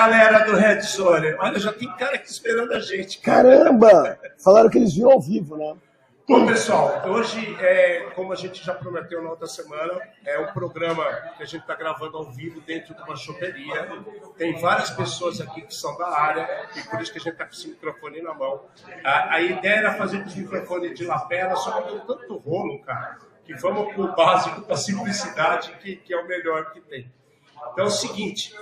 galera do Red Zone! Olha, já tem cara aqui esperando a gente. Caramba! Falaram que eles viram ao vivo, né? Bom, pessoal, hoje, é, como a gente já prometeu na outra semana, é um programa que a gente está gravando ao vivo dentro de uma choperia. Tem várias pessoas aqui que são da área, e por isso que a gente está com esse microfone na mão. A, a ideia era fazer com os microfones de lapela, só que deu tanto rolo, cara, que vamos para o básico, para a simplicidade, que, que é o melhor que tem. Então é o seguinte,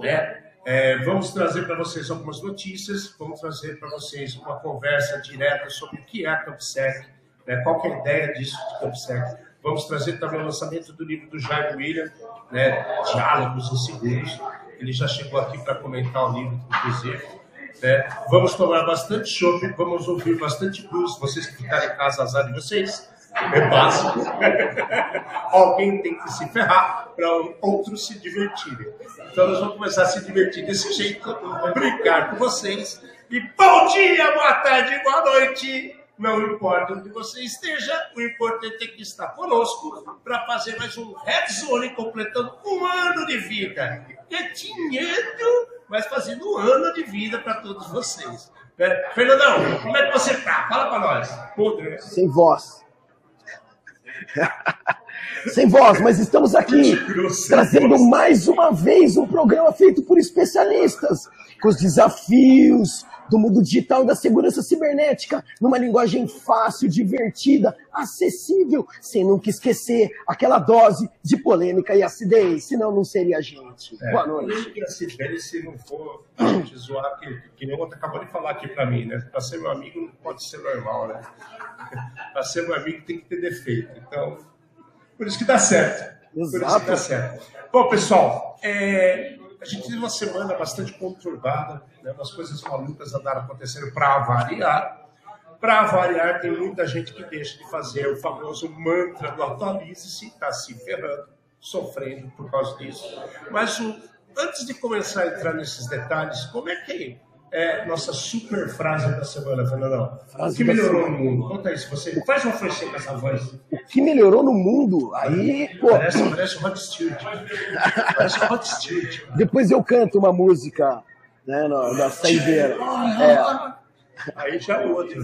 né? É, vamos trazer para vocês algumas notícias, vamos trazer para vocês uma conversa direta sobre o que é a CampSec, né, qual é a ideia disso de CampSec. Vamos trazer também o lançamento do livro do Jair William, né, Diálogos Inseguros. Ele já chegou aqui para comentar o livro, inclusive. Né. Vamos tomar bastante chopp, vamos ouvir bastante blues. Vocês que ficarem em casa, azar de vocês. É básico. Alguém tem que se ferrar para outros se divertirem. Então nós vamos começar a se divertir desse jeito, brincar com vocês. E bom dia, boa tarde, boa noite. Não importa onde você esteja, o importante é que está conosco para fazer mais um Red Zone completando um ano de vida. Quietinho, mas fazendo um ano de vida para todos vocês. É, Fernandão, como é que você tá? Fala para nós. Podre? Sem voz. Sem voz, mas estamos aqui trazendo mais uma vez um programa feito por especialistas, com os desafios do mundo digital e da segurança cibernética, numa linguagem fácil, divertida, acessível, sem nunca esquecer aquela dose de polêmica e acidez, senão não seria a gente. É, Boa noite. Acidez, se não for gente zoar, que, que nem o outro acabou de falar aqui para mim, né? Para ser meu amigo não pode ser normal, né? Para ser meu amigo tem que ter defeito. Então, por isso que dá certo. Exato. Por isso que dá certo. Bom, pessoal, é, a gente teve uma semana bastante conturbada, né? umas coisas malucas andaram acontecendo para variar. Para variar, tem muita gente que deixa de fazer o famoso mantra do atualize-se, está se ferrando, sofrendo por causa disso. Mas o, antes de começar a entrar nesses detalhes, como é que é nossa super frase da semana, Fernandão. o que melhorou no mundo? Conta isso, você faz uma francês com essa voz. O que melhorou no mundo? Aí, pô. Parece, parece Rod Stewart. Parece Rod Stewart. Depois eu canto uma música né, na, na saideira. É. Aí já é outro.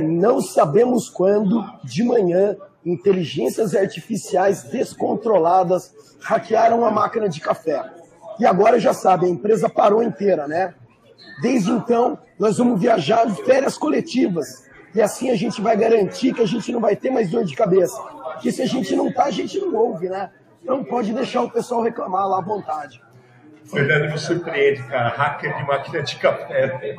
Não sabemos quando, de manhã, inteligências artificiais descontroladas hackearam a máquina de café. E agora já sabe, a empresa parou inteira, né? Desde então, nós vamos viajar de férias coletivas. E assim a gente vai garantir que a gente não vai ter mais dor de cabeça. Porque se a gente não tá, a gente não ouve, né? Então pode deixar o pessoal reclamar lá à vontade. Fernando me surpreende, cara. Hacker de máquina de café.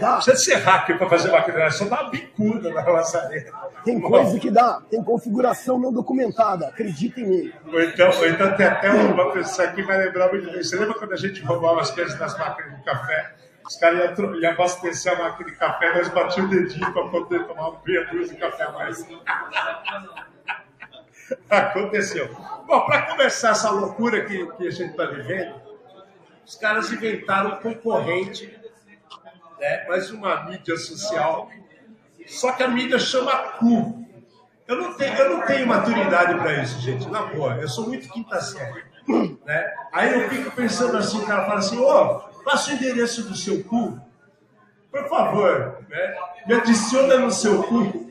Dá. Precisa ser hacker para fazer máquina, é só dar uma bicuda na maçaneta. Tem coisa que dá, tem configuração não documentada, acreditem em mim. Ou então, ou então tem até uma pessoa que vai lembrar muito bem. Você lembra quando a gente roubava as coisas das máquinas de café? Os caras iam, iam abastecer a máquina de café, nós batíamos o dedinho para poder tomar meia dúzia de café a mais. Aconteceu. Bom, para começar essa loucura que, que a gente está vivendo, os caras inventaram um concorrente, né, mais uma mídia social só que a mídia chama cu. Eu não tenho, eu não tenho maturidade para isso, gente, na boa. Eu sou muito quinta série. Né? Aí eu fico pensando assim, o cara fala assim, ô, oh, passa o endereço do seu cu. Por favor, né? me adiciona no seu cu.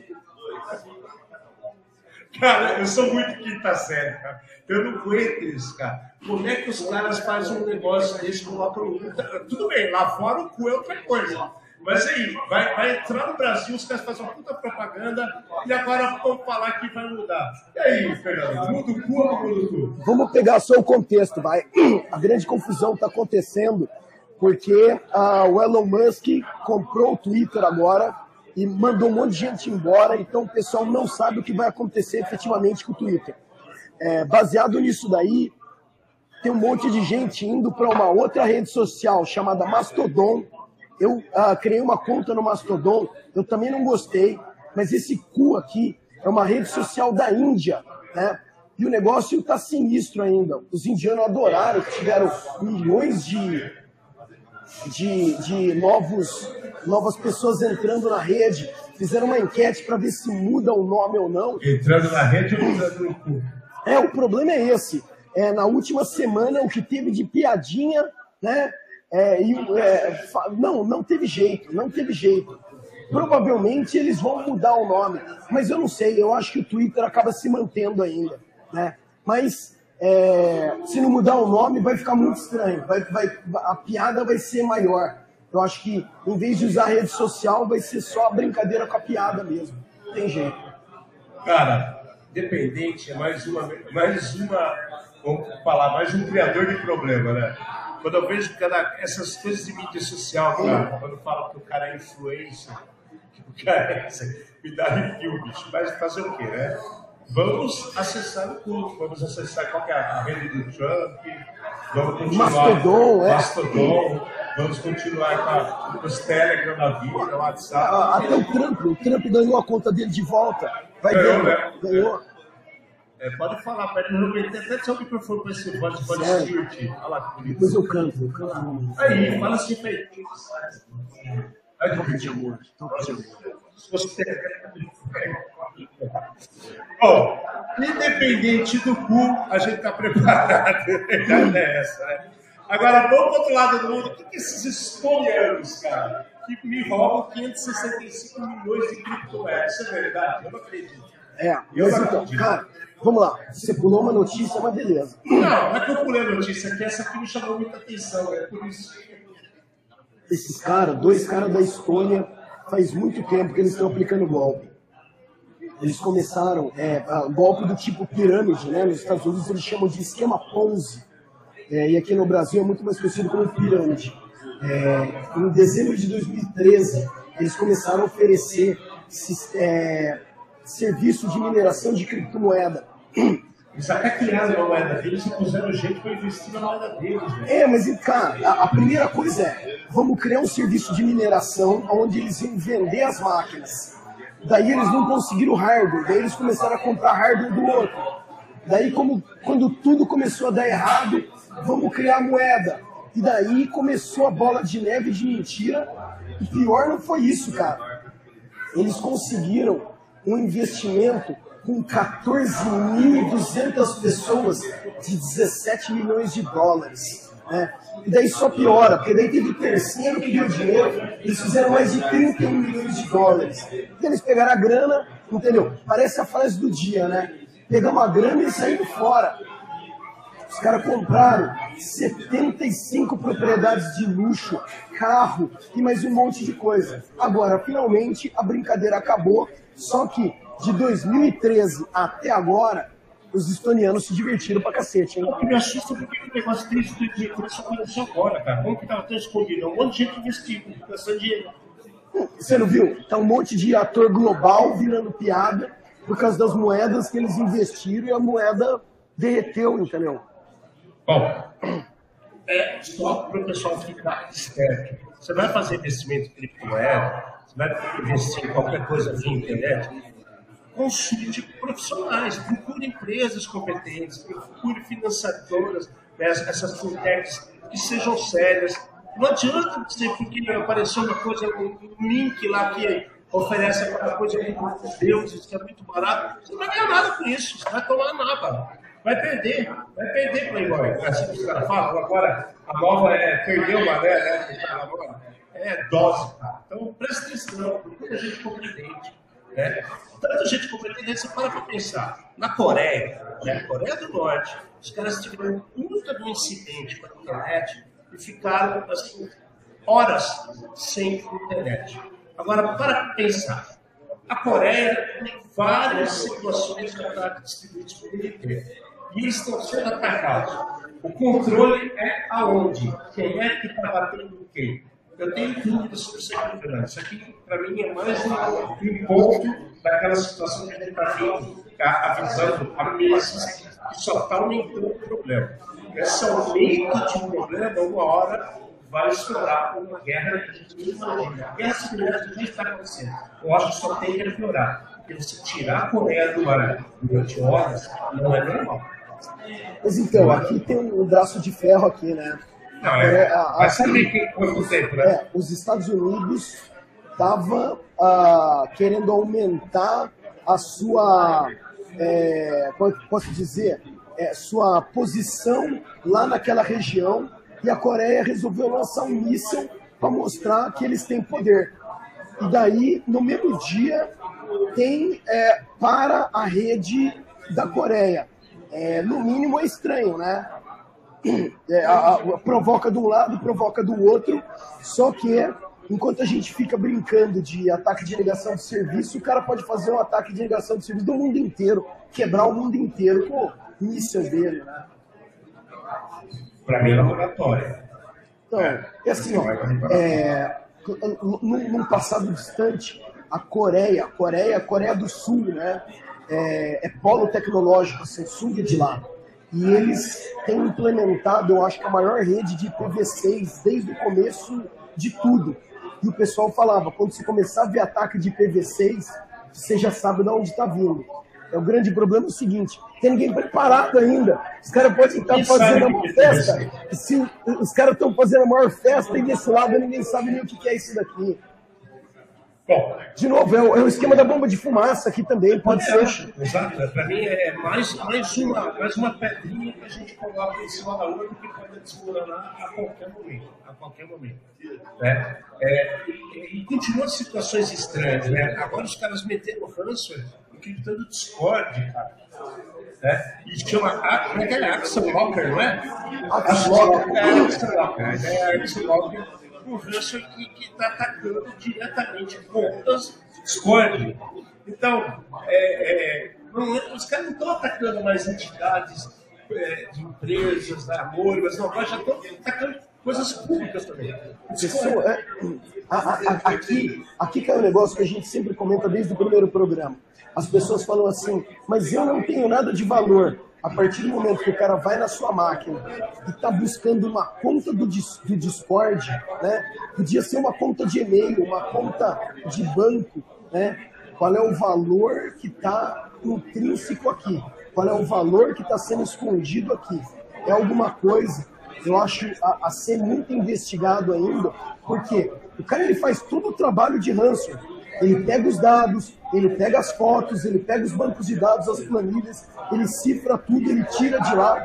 Cara, eu sou muito quinta série, cara. Eu não aguento isso, cara. Como é que os caras fazem um negócio desse com uma Tudo bem, lá fora o cu é outra coisa. Mas aí, vai, vai entrar no Brasil, os caras fazem uma puta propaganda e agora vão falar que vai mudar. E aí, Fernando, muda o cu ou muda o cu? Vamos pegar só o contexto, vai. A grande confusão está acontecendo porque uh, o Elon Musk comprou o Twitter agora e mandou um monte de gente embora, então o pessoal não sabe o que vai acontecer efetivamente com o Twitter. É, baseado nisso daí, tem um monte de gente indo para uma outra rede social chamada Mastodon, eu uh, criei uma conta no Mastodon, eu também não gostei, mas esse cu aqui é uma rede social da Índia, né? E o negócio está sinistro ainda. Os indianos adoraram, tiveram milhões de, de, de novos, novas pessoas entrando na rede, fizeram uma enquete para ver se muda o nome ou não. Entrando na rede ou entrando no cu? É, o problema é esse. É, na última semana, o que teve de piadinha, né? É, e, é, não, não teve jeito, não teve jeito. Provavelmente eles vão mudar o nome, mas eu não sei, eu acho que o Twitter acaba se mantendo ainda, né? Mas é, se não mudar o nome, vai ficar muito estranho, vai, vai, a piada vai ser maior. Eu acho que, em vez de usar rede social, vai ser só a brincadeira com a piada mesmo. Tem jeito. Cara, dependente é mais uma, mais uma, vamos falar, mais um criador de problema, né? Quando eu vejo cara, essas coisas de mídia social, cara, quando falo que o cara é influencer, que o cara é, me dá review, bicho. Mas fazer o quê, né? Vamos acessar o clube, vamos acessar qual é a rede do Trump, vamos continuar. Mastodon, é. Mastodon, vamos continuar com, os Telegram na vida, o WhatsApp. Ah, até o Trump, o Trump ganhou a conta dele de volta. Vai Ganhou, ganhar, né? ganhou. É, pode falar, pede no Rubem, tem até seu microfone para esse pode, pode se divertir. Olha lá que bonito. Depois eu canto, eu canto. Aí, fala assim, aí. Aí, Toque de amor, toque de amor. Se você Bom, independente do cu, a gente está preparado. É essa, né? Agora, vamos para outro lado do mundo. O que, que esses estonianos, cara, que me roubam 565 milhões de criptomoedas? Isso é verdade? Eu não acredito. É, Eu mas então, cara, vamos lá. Você pulou uma notícia, mas beleza. Não, não é que eu pulei a notícia, é que essa aqui me chamou muita atenção, é por isso. Esses caras, dois caras da Estônia, faz muito tempo que eles estão aplicando golpe. Eles começaram, é, golpe do tipo pirâmide, né? Nos Estados Unidos eles chamam de esquema Ponzi. É, e aqui no Brasil é muito mais conhecido como pirâmide. É, em dezembro de 2013, eles começaram a oferecer é, serviço de mineração de criptomoeda. Eles até criaram a moeda deles e puseram gente para investir na moeda deles, né? É, mas, cara, a, a primeira coisa é, vamos criar um serviço de mineração onde eles iam vender as máquinas. Daí eles não conseguiram hardware, daí eles começaram a comprar hardware do outro. Daí, como, quando tudo começou a dar errado, vamos criar moeda. E daí começou a bola de neve de mentira. E pior não foi isso, cara. Eles conseguiram um investimento com 14.200 pessoas de 17 milhões de dólares. Né? E daí só piora, porque daí teve o terceiro que deu dinheiro, eles fizeram mais de 31 milhões de dólares. Então eles pegaram a grana, entendeu? Parece a frase do dia, né? Pegamos a grana e saímos fora. Os caras compraram 75 propriedades de luxo, carro e mais um monte de coisa. Agora, finalmente, a brincadeira acabou, só que de 2013 até agora, os estonianos se divertiram pra cacete, hein? O que me assusta é porque o negócio desde 2013 só começou agora, cara. Como que tava tão escondido? Um monte de gente investindo, gastando dinheiro. Você não viu? Tá um monte de ator global virando piada por causa das moedas que eles investiram e a moeda derreteu, entendeu? Bom, é só para o pessoal ficar esperto. Você vai fazer investimento em criptomoeda, você vai investir em qualquer coisa via internet, consulte profissionais, procure empresas competentes, procure financiadoras, né, essas fintechs que sejam sérias. Não adianta dizer porque apareceu uma coisa, um link lá que oferece aquela coisa com deuses, que é muito barato. Você não vai ganhar nada com isso, você vai tomar nada. Vai perder, vai perder Playboy. Assim que os caras falam. Agora, a nova é perder uma, né? né. É dose, cara. Então, presta atenção, procura gente competente. Né? Tanta gente competente, você para para pensar. Na Coreia, né? Coreia do Norte, os caras tiveram um puta de um incidente com a internet e ficaram, assim, horas sem internet. Agora, para pensar. A Coreia tem várias situações de ataque distribuídos por inteiro. E estão sendo atacados. O controle é aonde? Quem é que está batendo em quem? Eu tenho dúvidas sobre segurança. Isso aqui, para mim, é mais um, ponto daquela situação que a gente está avisando há meses que só está aumentando o problema. Esse aumento de um problema, uma hora, vai estourar uma guerra que a gente não imagina. Guerra cibernética já está acontecendo. Eu acho que só tem que piorar. Porque você tirar a Coreia do ar durante horas não é normal. Mas então, aqui tem um braço de ferro aqui, né? Não, é. É, a- Mas sabe que tempo, né? É, os Estados Unidos estavam ah, querendo aumentar a sua é, como posso dizer, é, sua posição lá naquela região e a Coreia resolveu lançar um míssil para mostrar que eles têm poder. E daí, no mesmo dia, tem é, para a rede da Coreia. É, no mínimo é estranho, né? É, a, a, provoca de um lado, provoca do outro, só que enquanto a gente fica brincando de ataque de negação de serviço, o cara pode fazer um ataque de negação de serviço do mundo inteiro, quebrar o mundo inteiro com o míssil dele, né? Para mim é laboratório. Então, é assim, ó, é, num, num passado distante, a Coreia, a Coreia, a Coreia do Sul, né, é, é polo tecnológico, a Samsung é de lá. E eles têm implementado, eu acho que a maior rede de IPv6 desde o começo de tudo. E o pessoal falava, quando você começar a ver ataque de IPv6, você já sabe de onde está vindo. É o grande problema é o seguinte, tem ninguém preparado ainda. Os caras podem estar fazendo uma festa. Se os caras estão fazendo a maior festa e desse lado ninguém sabe nem o que é isso daqui. Bom, de novo, é o, é o, esquema da bomba de fumaça aqui também, pode ser. Acho, exato, para mim é mais, mais, uma, mais uma pedrinha que a gente coloca em cima da outra que pode desmoronar a qualquer momento. A qualquer momento. Né? É, e, e continua situações estranhas. Né? Agora os caras meteram ransomware criptando Discord, cara. Né? E chama, como é que é? Axel Locker, não é? Axel Locker. É, Axel Locker. É, ranço que está atacando diretamente contas Discord. Então, é, é, não, os caras não estão atacando mais entidades é, de empresas, da amor, mas não, agora já estão atacando coisas públicas também. Pessoa, é, a, a, aqui, aqui que é um negócio que a gente sempre comenta desde o primeiro programa. As pessoas falam assim, mas eu não tenho nada de valor. A partir do momento que o cara vai na sua máquina e está buscando uma conta do, do Discord, né? Podia ser uma conta de e-mail, uma conta de banco, né? Qual é o valor que está intrínseco aqui? Qual é o valor que está sendo escondido aqui? É alguma coisa, eu acho, a, a ser muito investigado ainda, porque o cara ele faz todo o trabalho de ransom ele pega os dados, ele pega as fotos, ele pega os bancos de dados, as planilhas, ele cifra tudo, ele tira de lá.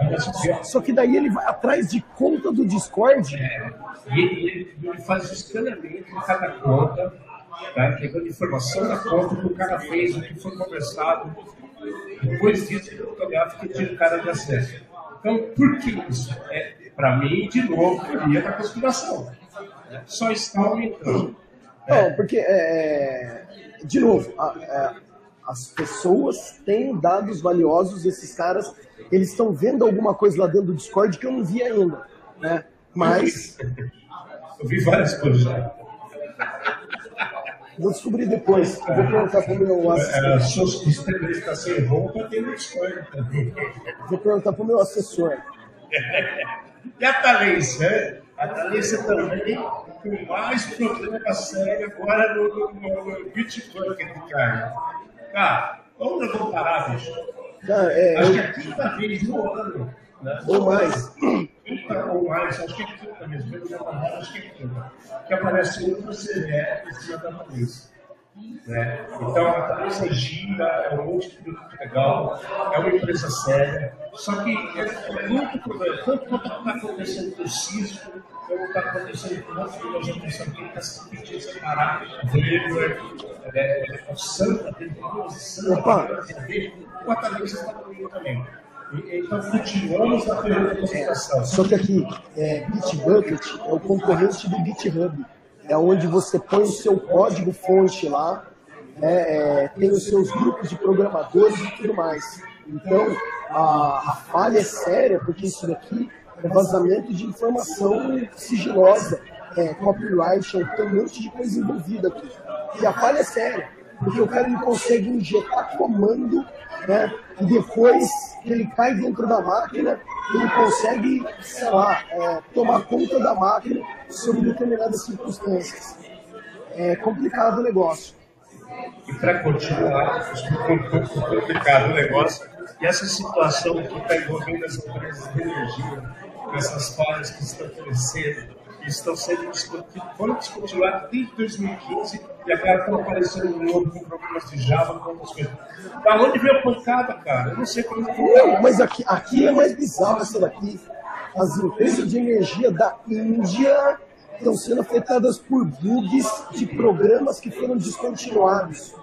Só que daí ele vai atrás de conta do Discord. É, e ele, ele, faz o escaneamento de cada conta, tá? pegando informação da conta que o cara fez, o que foi conversado. Depois disso, ele fotografa e tira o cara de acesso. Então, por que isso? É, Para mim, de novo, teoria da conspiração. Só está aumentando. Não, porque, é, de novo, a, a, é, as pessoas têm dados valiosos, esses caras, eles estão vendo alguma coisa lá dentro do Discord que eu não vi ainda, né? Mas... Eu vi várias coisas já. Vou descobrir depois. Eu vou perguntar para o meu assessor. É, suspeita está sem roupa, tem no Discord também. Vou perguntar para o meu assessor. e a Thalissa? A Thalissa também com mais problema sério agora no, no, no, Bitcoin, cara. Cara, vamos nós vamos parar, bicho? Cara, é, acho eu... que é a quinta vez no ano. Né? Ou mais. Quinta ou mais, acho que é quinta mesmo. Acho que é quinta. Que aparece outro CDE em cima da cabeça. Né? Então, a cabeça gira, é um monte de produto legal, é uma empresa séria. Só que é, é muito problema, tanto quanto está acontecendo com o Cisco, como está acontecendo com outros que nós estamos aqui, está se competindo separar, Weber, o Santa, tem duas Santa, o Atalanta está comigo também. Então, continuamos na pergunta Só que aqui, é, Bitbucket é o concorrente do GitHub é onde você põe o seu código fonte lá, é, é, tem os seus grupos de programadores e tudo mais. Então, a, a falha é séria, porque isso daqui é vazamento de informação sigilosa, é, copyright, tem um monte de coisa envolvida aqui. E a falha é séria, porque o cara ele consegue injetar comando, né, e depois ele cai dentro da máquina, ele consegue, sei lá, é, tomar conta da máquina sob determinadas circunstâncias. É complicado o negócio. E para continuar, complicado o negócio, e essa situação que está envolvendo as empresas de energia, com essas falhas que estão crescendo, estão sendo discutidos, foram descontinuados desde 2015 e agora estão aparecendo de novo com problemas de Java, com outras coisas. Da onde veio a pancada, cara? Eu não sei como é Não, mas aqui, aqui é mais bizarro essa daqui. As empresas de energia da Índia estão sendo afetadas por bugs de programas que foram descontinuados.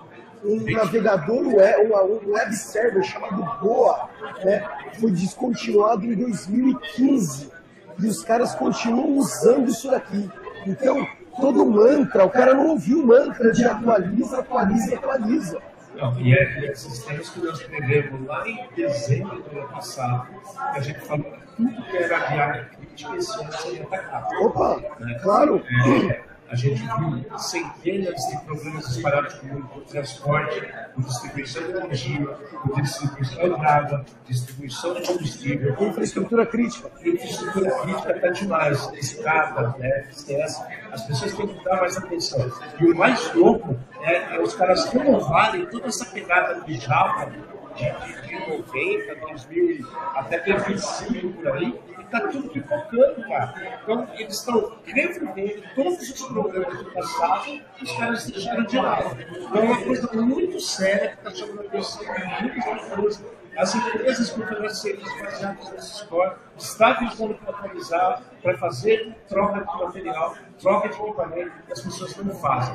Um navegador web, um web server chamado Boa né, foi descontinuado em 2015 e os caras continuam usando isso daqui. Então, todo mantra, o cara não ouviu o mantra de atualiza, atualiza, atualiza. Não, e é, é esses temas que nós prevemos lá em dezembro do ano passado, a gente falou que tudo que era área crítica esse ano seria atacado. Opa, né? claro. É, a gente viu centenas de problemas espalhados como transporte, distribuição de energia, distribuição de água, distribuição de combustível. Infraestrutura crítica. Infraestrutura crítica está demais. Estrada, né, esquece. As pessoas têm que dar mais atenção. E o mais louco é, é os caras renovarem toda essa pegada de Java de, de, de 90, 2000, até 2005 por aí, está tudo pipocando, cara. Então, eles estão revivendo todos os problemas do passado que os caras deixaram de lado. Então, é uma coisa muito séria que está chamando a atenção de muitas pessoas. As empresas financeiras baseadas nessa história estão visando para atualizar, para fazer troca de material, troca de equipamento, que as pessoas não fazem.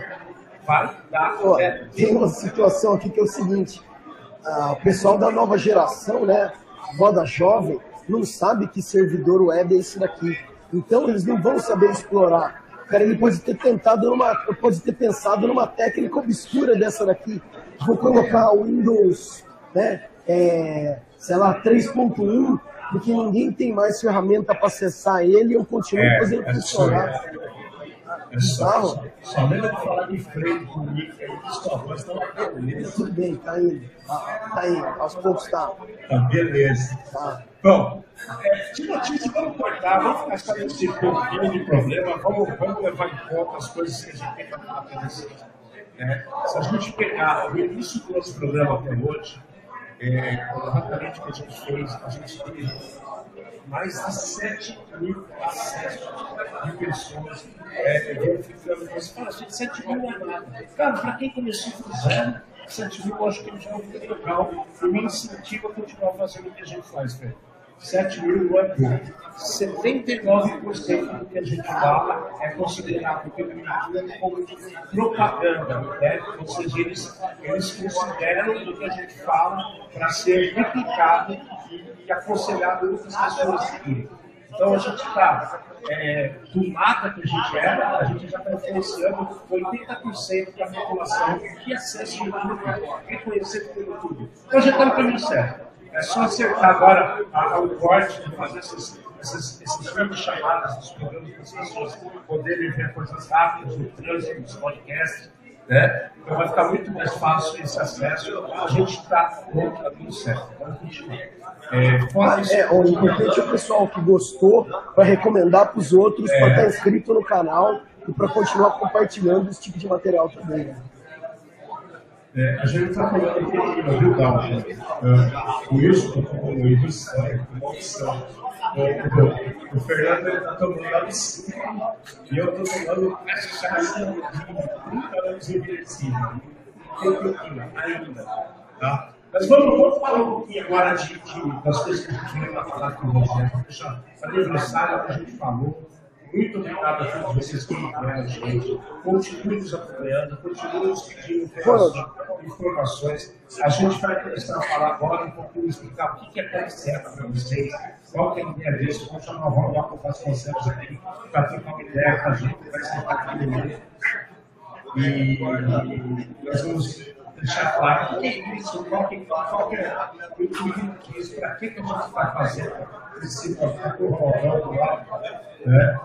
Vai dar. Pô, tem uma situação aqui que é o seguinte: ah, o pessoal da nova geração, né, moda jovem, não sabe que servidor web é esse daqui. Então eles não vão saber explorar. O cara ele pode ter tentado numa, pode ter pensado numa técnica obscura dessa daqui. Vou colocar o Windows, né, é, sei lá, 3.1, porque ninguém tem mais ferramenta para acessar ele e eu continuo é, fazendo é funcionar. É só, só lembra de falar de freio comigo, que sua voz está beleza. Tudo bem, tá indo. Tá, tá indo, aos poucos tá. Tá, beleza. Tá. Bom, é, de notícia, vamos cortar, vamos gastar nesse pouquinho de problema, vamos, vamos levar em conta as coisas que a gente tem para fazer. É, se a gente pegar o início do nosso programa até hoje, é, o que a gente fez, a gente teve mais de 7 mil acessos de pessoas é, verificando. Você fala, gente, 7 mil não é nada. Cara, para quem começou do zero, 7 mil eu acho que já é muito legal e me incentiva a continuar fazendo o que a gente faz, velho. 7 mil é pouco. 79% do que a gente fala é considerado pelo YouTube como propaganda, né? ou seja, eles, eles consideram o que a gente fala para ser replicado e, aconselhado outras pessoas seguirem. Então a gente está, é, do mata que a gente era, a gente já está influenciando 80% da população que acessa o YouTube, reconhecido pelo YouTube. Então gente está no caminho certo. É só acertar agora a, o corte de fazer esses, esses, esses vídeos chamadas dos programas para as pessoas poderem ver coisas rápidas no trânsito, nos podcasts. Né? Então vai ficar muito mais fácil esse acesso. A gente está no caminho certo. Continuar. É, fora isso, é, o importante é o pessoal que gostou para recomendar para os outros, é. para estar inscrito no canal e para continuar compartilhando esse tipo de material também. Né? É, a gente está falando aqui de viu, Dalma? É, o Wilson está falando do sangue, uma opção. O, o Fernando está tomando absinto e eu estou tomando cachaça de 30 anos. Tem pouquinho ainda. Tá? Mas vamos, vamos falar um pouquinho agora de, de, das coisas que a gente para falar com o Rogério. Deixa aniversário que a gente falou. Muito obrigado a todos vocês que acompanharam a gente. Continue nos acompanhando, continue nos pedindo informações. A gente vai começar a falar agora um pouquinho, explicar o que é Teleceta para vocês, qual que é a ideia disso. Vamos chamar o Ronaldo Vasconcelos aqui para trocar uma ideia com a gente, vai explicar tudo mesmo. E nós vamos deixar claro o que é isso, qual que, qual que é o intuito disso, para que, que a gente está fazendo esse com o Ronaldo lá. Né?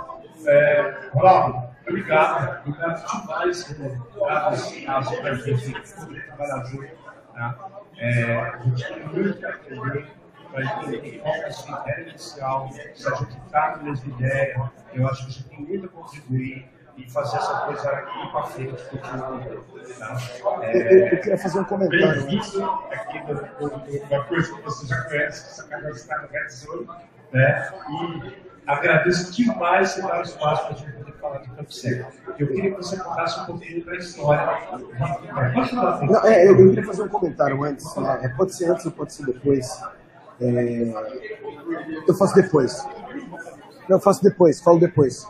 É, Ronaldo, obrigado, obrigado demais por caso para a gente poder trabalhar junto. Tá? É, a gente tem muito a aprender para entender qual é a sua ideia inicial, se a gente está na mesma ideia, eu acho que a gente tem muito a contribuir e fazer essa coisa ir para frente, continuando. Tá? É, eu, queria fazer um comentário. Bem-vindo aqui da coisa que você já conhece, essa casa está no Red Zone, né? E agradeço demais você dar o espaço para a gente poder falar de Campo Seco. Eu queria que você contasse um pouquinho da história. Pode falar. Não, é, eu queria fazer um comentário antes. Né? Pode ser antes ou pode ser depois. É... Eu faço depois. Não, eu faço depois, falo depois.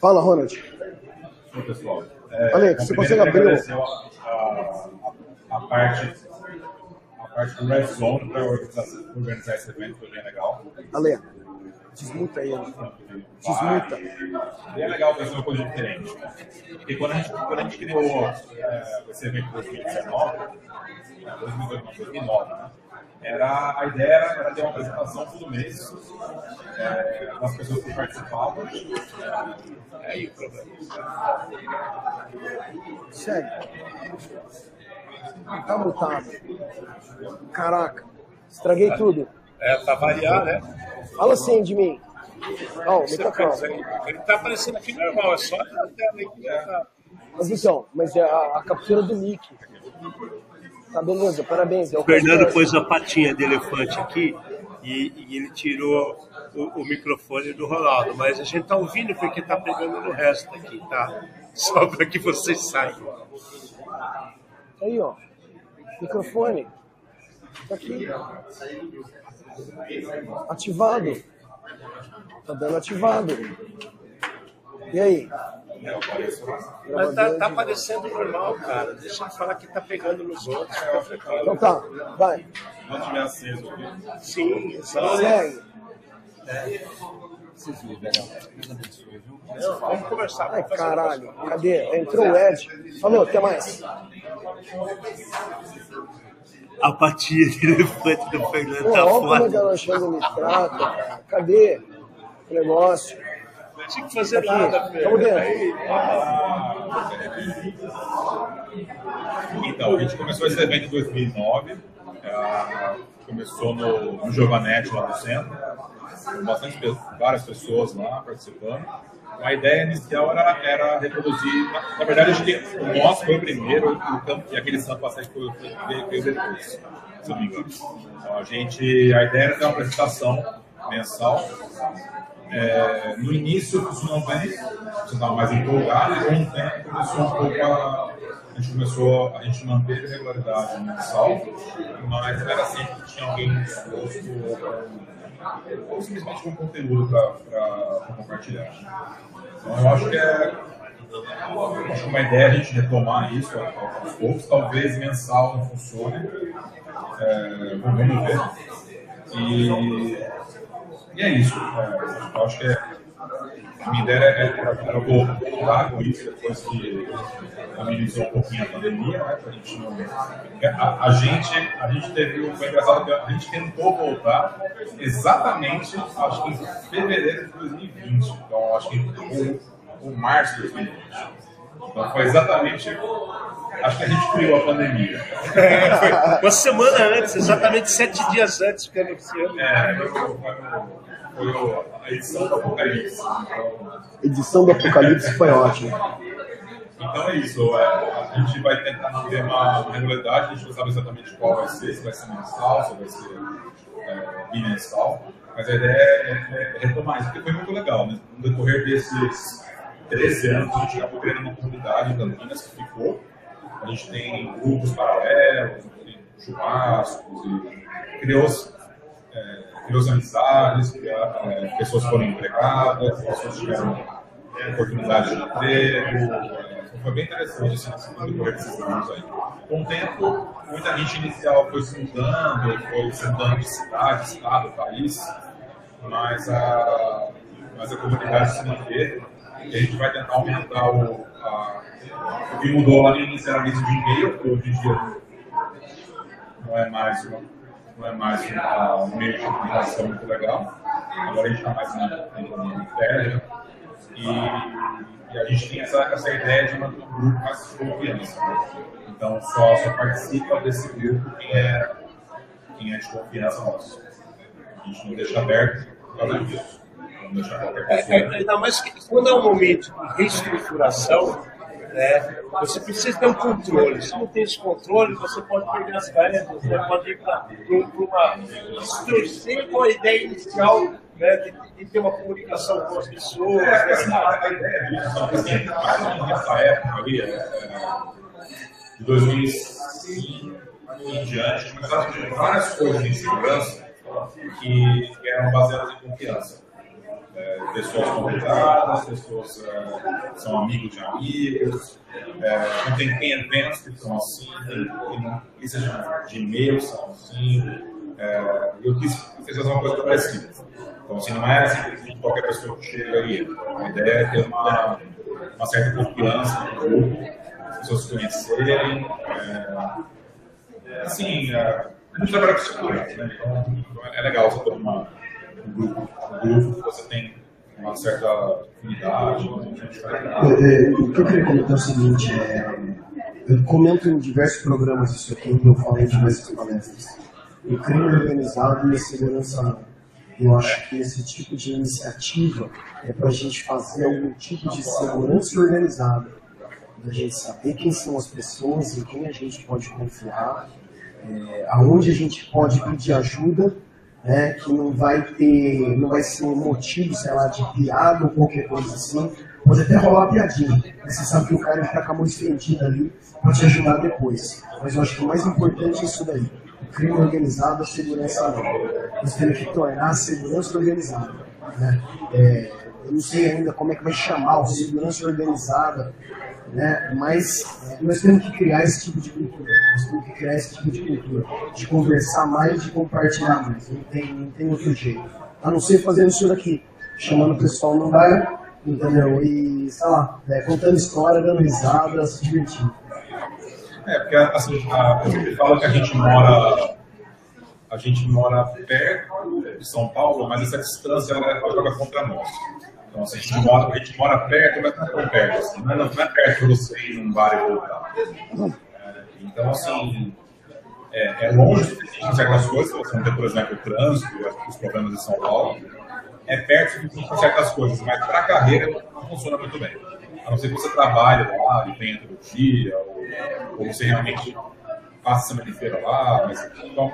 Fala, Ronald. Oi, pessoal. É, Alex, você consegue abrir a, a, a, parte, parte do Red Zone para organizar, esse evento, foi bem legal. Ale, desmuta ele. Desmuta. Bem legal fazer uma coisa diferente. Porque quando a gente, quando a gente criou é, esse evento em 2019, 2009, né? Era, a ideia era, era ter uma apresentação todo mês é, das pessoas que participavam. É, aí o problema. Sério. Tá mutado. Caraca. Estraguei tudo. É, pra variar, né? Fala assim de mim. Oh, microfone. pensa que Ele tá aparecendo aqui normal, é só a tela aí que já tá. Mas então, mas é a, a captura do Nick. Tá beleza, parabéns. É o Fernando pôs a patinha de elefante aqui e, e ele tirou o, o microfone do Ronaldo, mas a gente tá ouvindo porque tá pegando no resto aqui, tá? Só para que vocês saibam. Aí, ó. Microfone. Tá aqui. Ativado. Tá dando ativado. E aí? Mas tá, tá parecendo normal, cara. Deixa ele falar que tá pegando nos outros. Então tá, vai. Não tiver aceso aqui. Sim, exato. Segue. Não, vamos conversar. Ai, vamos caralho. Cadê? Entrou o Ed. Falou, até mais. A patinha de elefante do Fernando Pô, tá olha como é que fora. a Alexandre me trata. cara. Cadê o negócio? Não tinha que fazer Aqui, nada, tamo Fernando. dentro. Aí, Então, a gente começou esse evento em 2009. eh, começou no, no Giovanetti, lá no centro. Com bastante, várias pessoas lá participando. A ideia inicial era, era reproduzir. Na, na verdade, a gente, o nosso foi o primeiro, e aquele Santa Passeio foi, veio depois, se não me engano. Então, a gente, a ideia era ter uma apresentação mensal. É, no início funcionou bem, estava mais empolgado, e com o tempo começou um pouco a. A gente começou, a gente manteve a regularidade mensal, mas era sempre que tinha alguém disposto ou, simplesmente com conteúdo para compartilhar. Então eu acho que é acho que uma ideia é a gente retomar isso aos poucos, talvez mensal não funcione, é, vamos ver. E, e é isso. É, acho que é, minha ideia é, é, eu vou voltar com isso depois que amenizou um pouquinho a pandemia, né? Pra gente não... a, a gente, a gente teve um. Foi engraçado que a gente tentou voltar exatamente, acho que em fevereiro de 2020. Então, acho que o, o março de 2020. Então, foi exatamente. Acho que a gente criou a pandemia. É, foi uma semana antes, exatamente sete dias antes que anunciamos. É, foi, foi, foi, foi a edição do Apocalipse. Então, Edição do Apocalipse foi ótima. Então é isso, é, a gente vai tentar manter uma regularidade, a gente não sabe exatamente qual vai ser, se vai ser mensal, se vai ser é, bimensal, mas a ideia é, é- é retomar isso, porque foi muito legal, né? No decorrer desses 13 anos, a gente acabou criando uma comunidade em Campinas que ficou, a gente tem grupos paralelos, tem churrascos, e criou, é, criou amizades, é, pessoas foram empregadas, pessoas tiveram oportunidade de emprego, é, foi bem interessante assim, no decorrer desses anos aí. Com o tempo, muita gente inicial foi se mudando, foi se mudando de cidade, estado, país, mas a, mas a comunidade se manteve e a gente vai tentar aumentar o, a, o que mudou lá lista de e-mail, que hoje em dia não é mais uma, não é mais um meio de comunicação muito legal. Agora a gente está mais na, Telegram. E, e a gente tem essa, essa ideia de manter um grupo mais confiança. Então só, só participa desse grupo quem é, quem é de confiança nosso. A gente não deixa aberto por causa disso. Não deixa qualquer É, pessoa. é, ainda mais que quando é um momento de reestruturação, Né? Você precisa ter um controle. Se não tem esse controle, você pode perder as vendas, né? pode ir para uma. distorcer com a ideia inicial né? de, de, ter uma comunicação com as pessoas. É, né? nessa época ali, de 2005 em diante, começaram a surgir várias coisas de segurança que eram baseadas em confiança. É, pessoas convidadas, pessoas é, que são amigos de amigos, é, não tem quem eventos que são assim, tem listas de, de e-mails são assim. É, eu quis fazer uma coisa parecida. Então, assim, não é simplesmente qualquer pessoa que chega aí. A ideia é ter uma, uma certa confiança no grupo, as pessoas se conhecerem. É, assim, é, a gente trabalha com segurança, né? Então, é legal você ter uma, um grupo, um grupo que você tem uma certa afinidade. É, o que eu queria comentar é o seguinte, é, eu comento em diversos programas isso aqui, eu falo em diversas palestras. O crime organizado e a segurança eu acho que esse tipo de iniciativa é para a gente fazer algum tipo de segurança organizada, da gente saber quem são as pessoas, em quem a gente pode confiar, é, aonde a gente pode pedir ajuda, né, que não vai ter, não vai ser um motivo, sei lá, de piada ou qualquer coisa assim. Pode até rolar piadinha. Você sabe que o cara fica com a mão estendida ali para te ajudar depois. Mas eu acho que o mais importante é isso daí. O crime organizado, a segurança não. Você tem que tornar a segurança organizada. Né? É, eu não sei ainda como é que vai chamar segurança organizada, né? mas é, nós temos que criar esse tipo de cultura, nós temos que criar esse tipo de cultura, de conversar mais, de compartilhar mais, não tem, não tem outro jeito. A não ser fazendo isso daqui, chamando o pessoal no bar, entendeu? E, sei lá, né, contando história, dando risada, se divertindo. É, porque assim, a, gente fala que a gente mora a gente mora perto de São Paulo, mas essa distância ela joga contra nós. Então, assim, a, gente mora, a gente mora perto, mas não é tão perto. Assim, não, é, não é perto de você ir num bar e voltar. É, então, assim, é, é longe de certas coisas. Você não tem, por exemplo, o trânsito, os problemas de São Paulo. É perto de certas coisas, mas para a carreira não funciona muito bem. A não ser que você trabalhe lá e venha todo dia, ou, ou você realmente passa a semana inteira lá. Mas, então,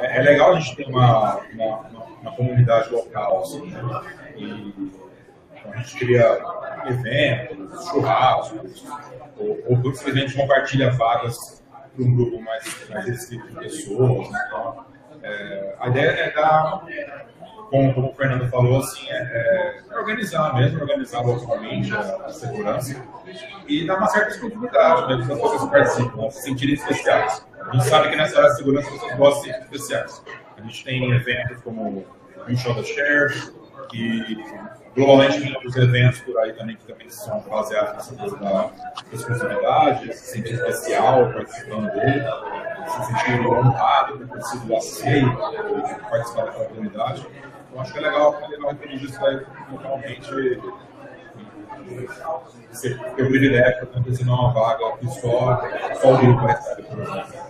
é, é, legal a gente ter uma, uma, uma comunidade local, assim, né? E, a gente cria eventos, churrascos, ou, ou simplesmente compartilha vagas para um grupo mais, mais restrito de pessoas. Então, é, a ideia é dar, como, como, o Fernando falou, assim, é, é organizar mesmo, organizar localmente a, a, segurança e dar uma certa exclusividade para as pessoas que participam, se sentirem especiais. A gente sabe que nessa área de segurança as pessoas gostam de ser especiais. A gente tem eventos como o Show da Share, que globalmente tem outros eventos por aí também que também são baseados da responsabilidade, se sentir especial participando dele, se sentir honrado por ter sido aceito, participar daquela comunidade. Eu acho que é legal, é legal repetir isso aí localmente você ter o privilégio de acontecer numa vaga que só, só o grupo recebe, por exemplo.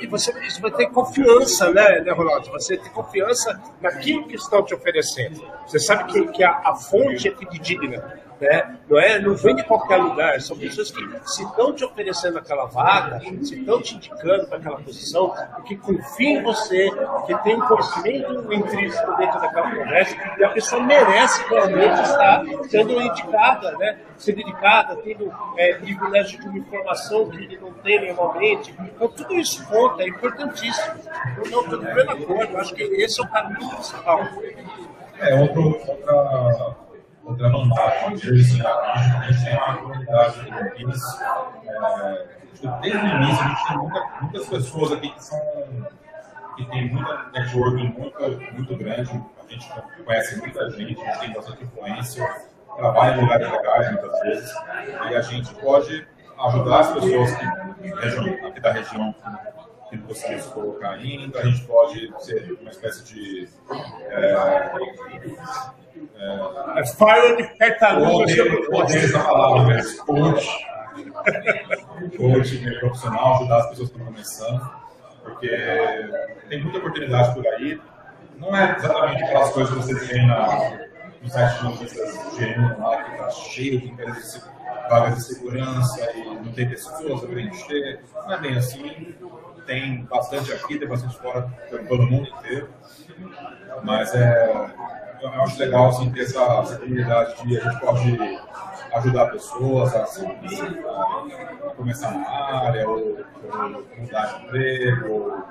E você, você vai ter confiança, né, né, Ronaldo? Você tem confiança naquilo que estão te oferecendo. Você sabe que, que a, a fonte é fidedigna. Né? Não, é, não vem de qualquer lugar, são pessoas que se estão te oferecendo aquela vaga, se estão te indicando para aquela posição, que confiam em você, que tem um conhecimento intrínseco dentro daquela conversa, e a pessoa merece realmente estar sendo indicada, né? sendo indicada, tendo é, privilégio de uma informação que ele não tem normalmente. Então, tudo isso conta, é importantíssimo. Não estou de pleno acordo, acho que esse é o caminho principal. É, outro, outra outra vantagem. Assim, a gente tem uma comunidade de Campinas. É, desde o início, a gente tem muita, muitas pessoas aqui que são que tem muita networking muito, muito grande. A gente conhece muita gente, a gente tem bastante influência, trabalha em lugares legais muitas vezes. E a gente pode ajudar as pessoas que, aqui da região que não conseguimos colocar ainda, a gente pode ser uma espécie de. É, é, fire de tartaruga. Odeio essa palavra, né? Coach. Coach profissional, ajudar as pessoas que estão começando, porque tem muita oportunidade por aí. Não é exatamente aquelas coisas que vocês veem na, no site de notícias GM lá, que está cheio de empresas vagas de segurança e não tem pessoas para preencher. Não é bem assim. Tem bastante aqui, tem bastante fora, pelo mundo inteiro. Mas é, eu acho legal assim, ter essa, essa comunidade de a gente pode ajudar pessoas a, assim, a começar na área, ou, ou mudar de emprego, ou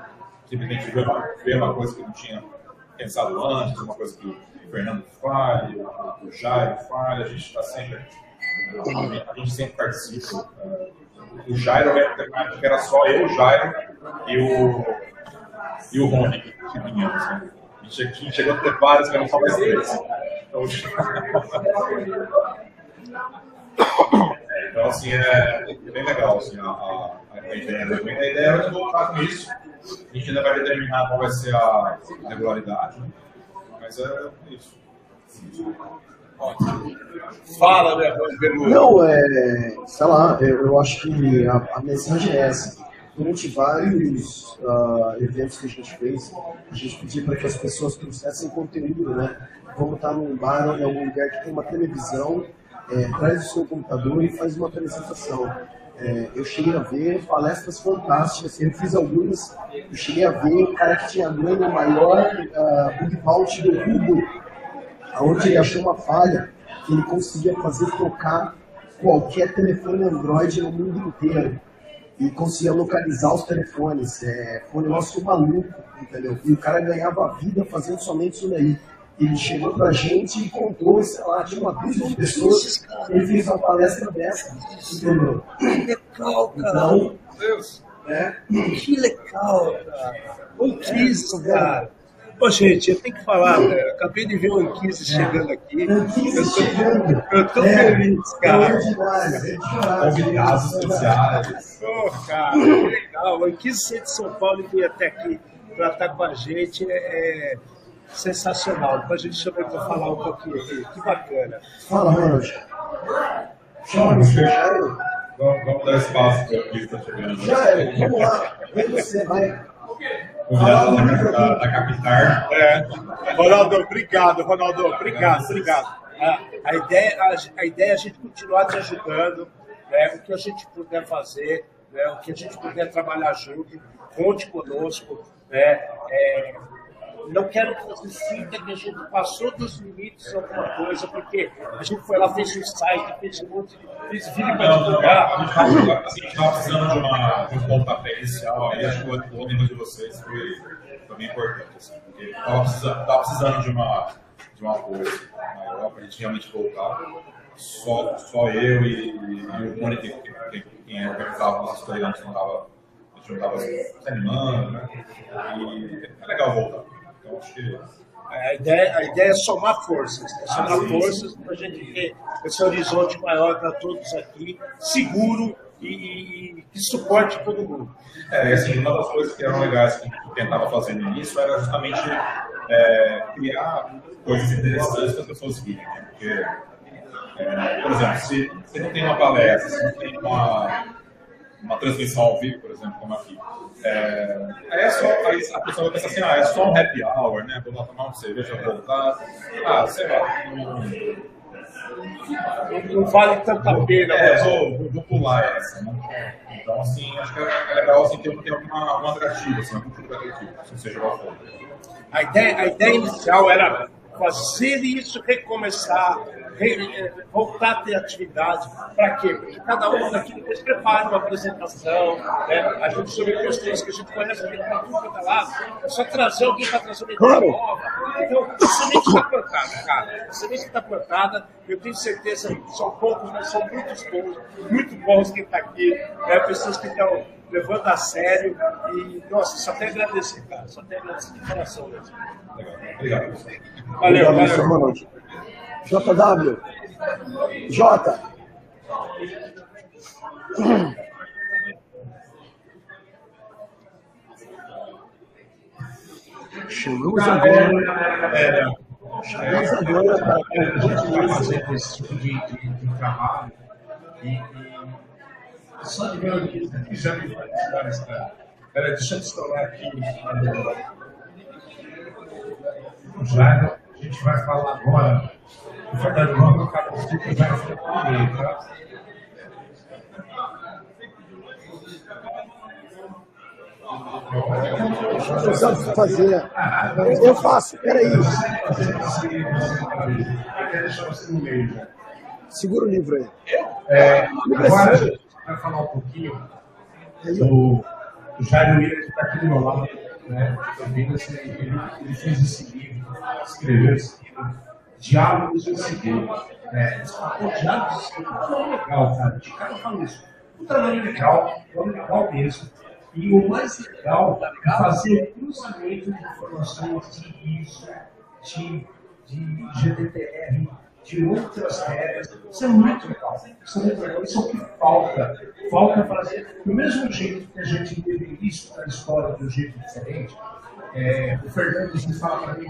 simplesmente ver uma, ver uma coisa que não tinha pensado antes, uma coisa que o Fernando falha, o Jairo falha, a gente está sempre, a gente sempre participa. O Jairo que era só eu, o Jairo e o, e o Rony que vinham. Assim. A gente chegou a ter vários que eram só mais três. Então, então assim, é, é, bem legal assim, a, a, a ideia. A ideia era voltar com isso. A gente ainda vai determinar qual vai ser a regularidade, né? mas é isso. Fala, né? Não, é, sei lá, eu, eu acho que a, a, mensagem é essa. Durante vários uh, eventos que a gente fez, a gente pediu para que as pessoas trouxessem conteúdo, né? Vamos estar num bar, em algum lugar que tem uma televisão, é, traz o seu computador e faz uma apresentação. É, eu cheguei a ver palestras fantásticas, eu fiz algumas, eu cheguei a ver o cara que tinha ganho o maior uh, bug bounty do Google, onde ele achou uma falha que ele conseguia fazer tocar qualquer telefone Android no mundo inteiro e conseguia localizar os telefones. É, foi um negócio maluco, entendeu? E o cara ganhava vida fazendo somente isso daí. Ele chegou pra gente e contou, sei lá, de uma dúzia de pessoas. Ele fez uma palestra dessa, entendeu? Que legal, cara. Então, Deus. É? Que legal, cara. O que isso, cara? Ô, gente, eu tenho que falar, né? acabei de ver o Anquise chegando aqui. Anquise eu tô, chegando. Eu tô É, feliz, cara. é é. Convidados especiais. Pô, cara, que legal. O Anquise ser de São Paulo e vir até aqui para estar com a gente é, é sensacional. Depois a gente chama ele para falar um pouquinho aqui. Que bacana. Fala, Ronald. Chama. Vamos, vamos dar espaço para o que está chegando. Jairo, vamos lá. Vem você, vai. Convidado da, da, da capital. É. Ronaldo, obrigado, Ronaldo, obrigado, obrigado. A, a, ideia, a, a ideia é a gente continuar te ajudando, né, o que a gente puder fazer, né, o que a gente puder trabalhar junto, conte conosco. Né, é, não quero que você sinta que a gente passou dos limites de alguma coisa, porque a gente foi lá, fez um site, fez um monte de. fez vídeo para divulgar. a gente estava precisando de, uma, de um pontapé inicial, aí acho que o ônibus de vocês foi, foi bem importante, assim, porque estava precisando, precisando de, uma, de um apoio maior para a gente realmente voltar. Só, só eu e, e o Mônica, que, que, quem organizava nossos treinos, não estava a gente não estava se animando, né? E é legal voltar. Então acho que A ideia, a ideia é somar forças, é somar forças para a gente ter esse horizonte maior para todos aqui, seguro e, que suporte todo mundo. É, assim, uma das coisas que eram legais que a gente tentava fazer no início era justamente é, criar coisas interessantes para as pessoas virem, né? Porque, é, por exemplo, se, se não tem uma palestra, se não tem uma, uma transmissão ao vivo, por exemplo, como aqui, é, aí, é só, aí a pessoa vai pensar assim, ah, é só um happy hour, né? Vou lá tomar uma cerveja, voltar. Ah, sei lá, não, Não, vale tanta pena. é, vou, vou, vou pular essa, né? Então, assim, acho que é legal assim, ter, ter uma, uma atrativa, assim, uma cultura atrativa, se seja qual for. A ideia, a ideia inicial era fazer isso recomeçar, re- voltar a ter atividade. Para quê? Porque cada um daqui depois prepara uma apresentação, né? a gente sobre questões que a gente conhece aqui para tudo quanto é lado. É só trazer alguém para trazer uma ideia Claro. nova. Então, a semente está plantada, cara. A semente está plantada. Eu tenho certeza que são poucos, mas são muitos bons, muito bons que estão aqui. Né? Pessoas que estão levando a sério. E, nossa, só tem a agradecer, cara. Só tem a agradecer de coração mesmo. Legal. Obrigado. Valeu, Obrigado, valeu. Ronald. JW. J. Chamamos agora. É, Chamamos agora para vai fazer esse tipo de, de, de trabalho e, e só de ver aqui, já me vai estourar essa. Peraí, deixa eu estourar aqui. O Jairo, a gente vai falar agora. O Verdade Nova, cada um vai ser primeiro, tá? Precisamos fazer. Eu faço, peraí. Segura o livro aí. É, agora a vai falar um pouquinho do Jair Miller, que está aqui do meu lado. Né? Assim, ele, ele fez esse livro, escreveu esse livro, Diálogos Segredo. Né? Fala, pô, Diálogos que trabalho legal, cara. De cara fala isso. Um trabalho legal, um trabalho legal mesmo. E o mais legal é fazer o cruzamento de informações de ISO, de, de GDPR, de outras regras. Isso é muito legal. Isso é muito legal. Isso é o que falta. Falta fazer do mesmo jeito que a gente deveria estudar a história de um jeito diferente. É, o Fernando me fala para mim,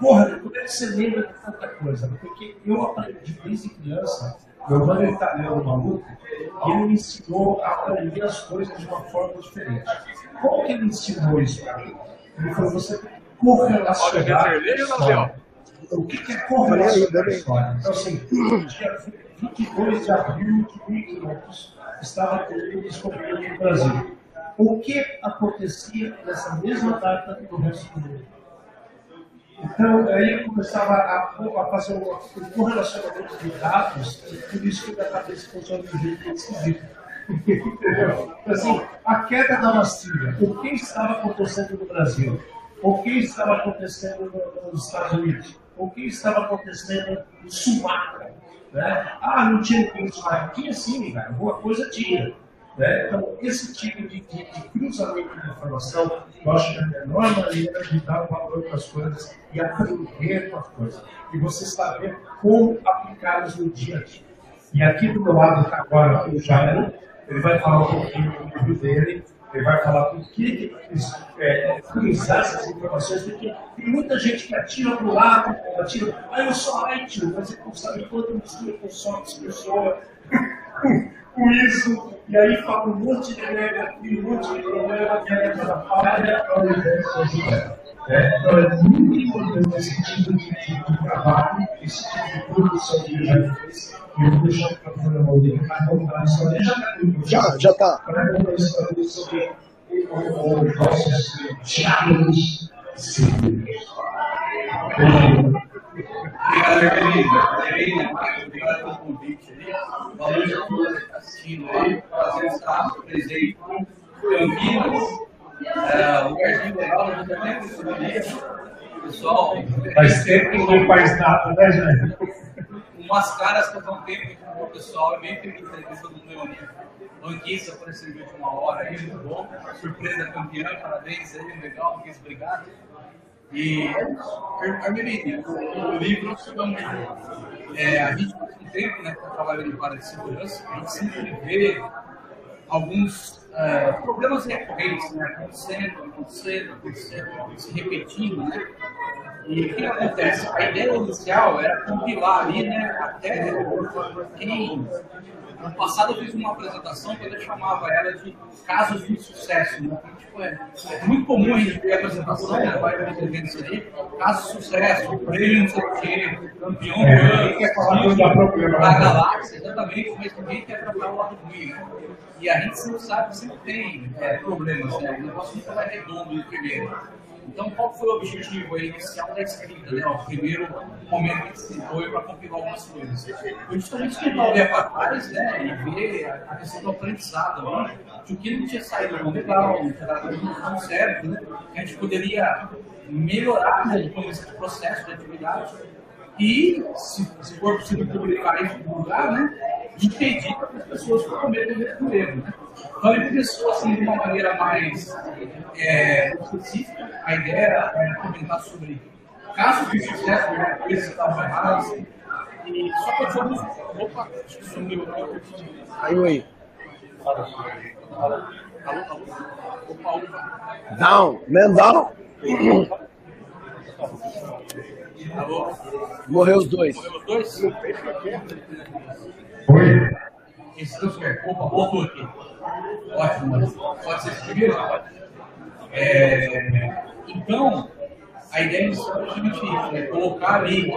porra, como é que você lembra de tanta coisa? Porque eu aprendi desde criança, meu irmão é italiano maluco, e ele me ensinou a aprender as coisas de uma forma diferente. Como que ele ensinou isso para mim? Ele falou, você correlacionar. O que que é correlacionar a história? Então, assim, dia 22 de abril de 1500, estava tendo descoberto no Brasil. O que acontecia nessa mesma data no resto do mundo? Então, aí eu começava a, a fazer um, um correlacionamento de dados, e por isso que minha cabeça funciona de um jeito muito esquisito. Assim, a queda da Bastilha, o que estava acontecendo no Brasil? O que estava acontecendo no- nos Estados Unidos? O que estava acontecendo no Sumatra? Né? Ah, não tinha Sumatra. Tinha sim, cara. Alguma coisa tinha. Né? Então, esse tipo de, de- de cruzamento de informação, eu acho que é a melhor maneira de dar valor para as coisas e aprender com as coisas. E você saber como aplicá-las no dia a dia. E aqui do meu lado está agora o Jairo, ele vai falar um pouquinho do livro dele, ele vai falar por que é, cruzar essas informações, porque tem muita gente que atira para o lado, atira, ah, eu sou IT, mas ele não sabe quanto mistura com SOX, pessoa, com isso, e aí fala um monte de regra, um monte de problema, e aí atrapalha a universo então é muito importante esse tipo de, trabalho, esse tipo de produção que ele já fez. E eu vou deixar para contar a história. Já está Já, já tá. para contar a história sobre os nossos diálogos seguros. Obrigado, Evelina. Obrigado pelo convite. Valeu de todos que estão assistindo aí. Prazer estar presente Campinas. É, um lugarzinho legal, eu já tenho percebido. Pessoal, Faz tempo que não faz nada, né, Jair? umas caras que eu não tenho com o pessoal. Bem feliz a entrevista do meu amigo. Banquista apareceu de última hora aí, muito bom. Surpresa campeã, parabéns aí, legal, Banquista, obrigado. E, Armelini, o, livro. É, a gente, há um tempo, né, está trabalhando para a segurança, a gente sempre vê alguns é, problemas recorrentes, né, acontecendo, acontecendo, acontecendo, se repetindo, né? E o que acontece? A ideia inicial era compilar ali, né, até quem no passado eu fiz uma apresentação que eu chamava ela de casos de sucesso. Né? Tipo, é, é muito comum a gente ver apresentação, né? vai ver os eventos aí, casos de sucesso, prêmio, não sei o quê, campeão É, ninguém quer falar problema, da né? galáxia, exatamente, mas ninguém quer tratar o lado ruim. né? E a gente sempre sabe que sempre tem é, problemas, né? o negócio nunca vai redondo no primeiro. Então, qual foi o objetivo inicial da escrita, né? O primeiro momento que se foi para compilar algumas coisas. Foi justamente tentar olhar para trás, né? E ver a questão do aprendizado ali, de o que não tinha saído tão legal, não tinha dado certo, né? Que a gente poderia melhorar né, depois desse processo de atividade e, se, se for possível publicar algum lugar, né? Impedir que as pessoas cometam o mesmo erro, né? Então, ele começou assim de uma maneira mais é, específica. A ideia era é, comentar sobre casos de sucesso, né, coisas que estavam erradas. E só que fomos. Opa, acho que sumiu. Caiu aí. Alô, alô. Opa, opa. Down, man down. Alô. Morreu os dois. Morreu os dois? Oi? Esse transfer. Opa, voltou aqui. Ótimo, mas pode ser esse primeiro? É, então, a ideia é justamente isso, né? Colocar ali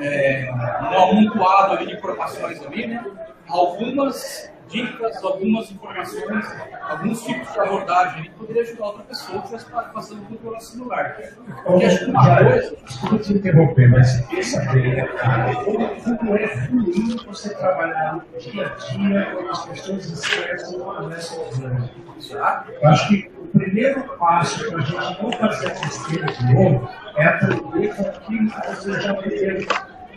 é, um amontoado ali de informações ali, né? Algumas dicas, algumas informações, alguns tipos de abordagem que poderia ajudar outra pessoa que estivesse passando por um problema similar. Porque acho que uma coisa. Desculpa te interromper, mas pensa bem, cara, como, é ruim você trabalhar no dia a dia quando as pessoas estressam ou começam a problema. Eu acho que o primeiro passo para a gente não fazer essa esteira de novo é aprender com aquilo que você já.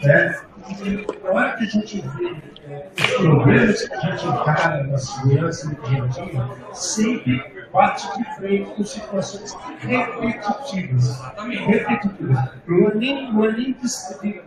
Né? E na hora que a gente vê é, os problemas que a gente encara na segurança no dia a dia, sempre bate de frente com situações repetitivas. Repetitivas. Não é nem, não é nem desejo.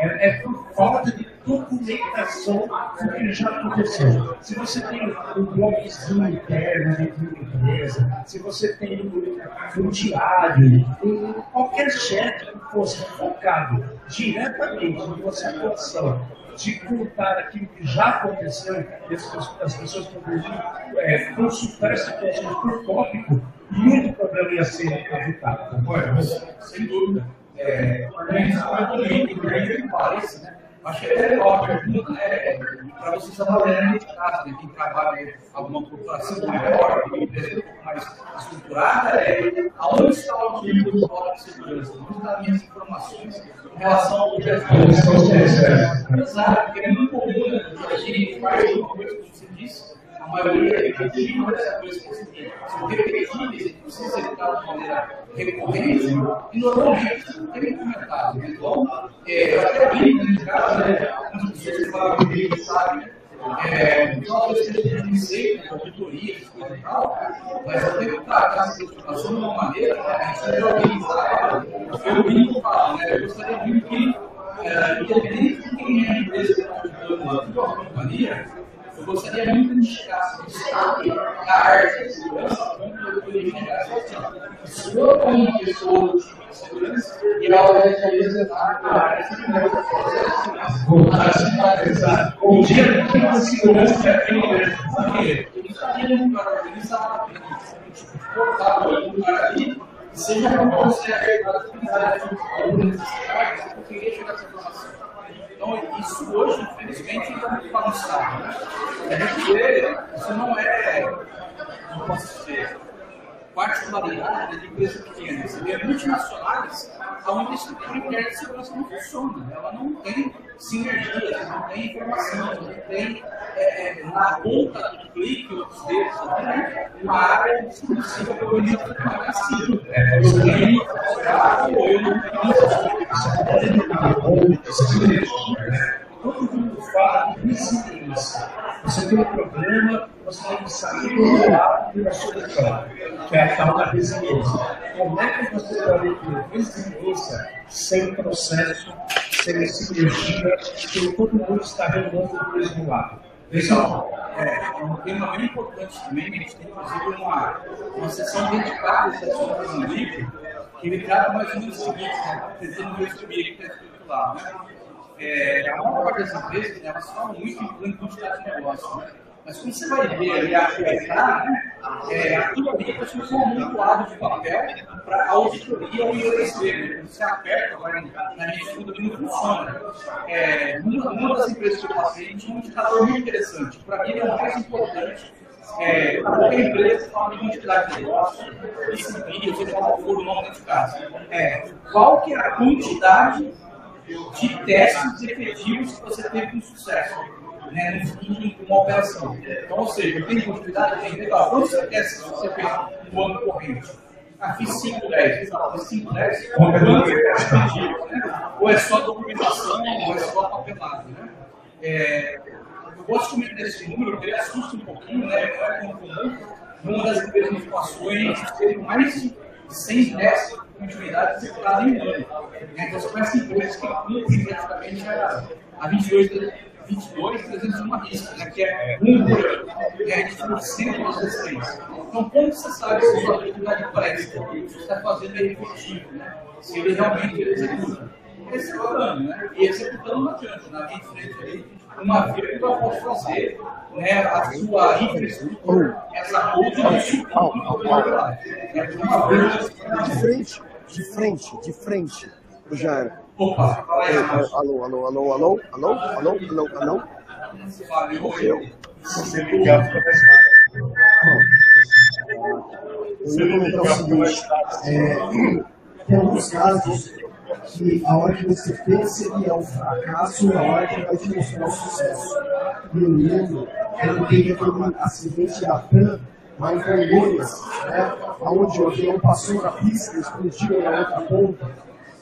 É, por falta de documentação do que já aconteceu. Se você tem um blogzinho interno dentro da empresa, se você tem um, um diário, um, qualquer chat que fosse focado diretamente em você atuação de contar aquilo que já aconteceu, e as, as pessoas poderiam é, consultar situações por tópico, muito problema ia ser evitado? Sem dúvida. É, organizamento também, que pareça, né? Acho que é legal, é, para vocês trabalharem de casa, né? quem trabalha alguma corporação maior, uma empresa um pouco mais estruturada, é aonde está o arquivo do código de segurança? Onde estão as minhas informações em relação ao objeto de Exato, porque é muito comum, né? A gente faz que você disse, a maioria repetitiva dessa coisa que são repetidas, precisa evitar de maneira recorrente, e normalmente não tem comentário. Então, é, até brinco no caso, né? Muitas pessoas falam que ele sabe. É, coisa que a gente receita, auditoria, coisa e tal, mas eu tenho que tratar essa preocupação de uma maneira, né, a gente deve organizar. Eu brinco falo, né? Eu gostaria muito que, é, independente de quem é a empresa que está ajudando a companhia, eu gostaria muito de chegar destaque na arte de segurança, eu poderia chegar assim, eu como pessoa de segurança e vai representar a área de segurança. Um dia que a segurança é bem grande. Ele estaria num lugar organizado, confortável, num lugar ali, seja como você é a atividade, alguma necessidade, eu queria chegar a essa informação. Então, isso hoje, infelizmente, está muito bagunçado. Né? Gente vê, isso não é, não posso dizer, particularidade de empresas pequenas. Você vê multinacionais onde a estrutura interna de segurança não funciona. Ela não tem sinergia, não tem informação, não tem é, é, na ponta do clique ou dos dedos né, uma área exclusiva para o organismo trabalhar assim. É, eu tenho, eu não tenho todo mundo fala de resiliência. Você tem um problema, você tem que sair do lado da solução, que é a tal da resiliência. Como é que você pode ter resiliência sem processo, sem sinergia, sem todo mundo estar remando do mesmo lado? Pessoal, é, um tema bem importante também, a gente tem inclusive uma, uma sessão dedicada a esse assunto no que ele trata mais ou menos o seguinte, né? tentando resumir o que está escrito lá. Né? É, a maior parte das empresas, né, elas falam muito em plano de quantidade de negócio, né? Mas quando você vai ver ali a aplicar, é, aquilo ali é como um amontoado de papel para auditoria ou IOSB. Né? Quando você aperta, na minha que não funciona. É, uma, uma das empresas que eu passei tinha um indicador muito interessante. Para mim, é o mais importante é, qualquer empresa fala de quantidade de negócio, vídeo, seja qual for o nome desse caso. É, qual que é a quantidade de testes efetivos que você teve com sucesso né, em uma operação. Então, ou seja, tem continuidade, tem legal. Quantos testes você fez no ano corrente? Ah, fiz 5, 10. Fiz 5, 10. Quantos efetivos? Né? Ou é só documentação, ou é só papelado. Né? É, eu gosto de comentar esse número, porque ele assusta um pouquinho, né? Não é comum. Numa das empresas de informações, teve mais de 100 testes de continuidade executados em um ano. Então, você conhece empresas que cumprem praticamente a, a 22, 22 301 risco, né, que é um por ano. E a gente tem sempre as restrições. Então, como você sabe se a sua atividade presta, o que você está fazendo é efetivo, né? se ele realmente executa? Executando, né? E executando não adianta, na minha frente aí, uma vez que eu posso fazer né, a sua infraestrutura, essa coisa de frente, de frente, de frente, já era. Opa, aí, Alô, alô, alô, alô, alô, alô, alô, alô, fica mais fácil. Eu ia comentar o seguinte, é, tem alguns casos que a hora que você pensa que é um fracasso é a hora que vai te mostrar o sucesso. E eu lembro quando teve aquele acidente da TAM lá em né, onde o avião passou na pista explodiu na outra ponta.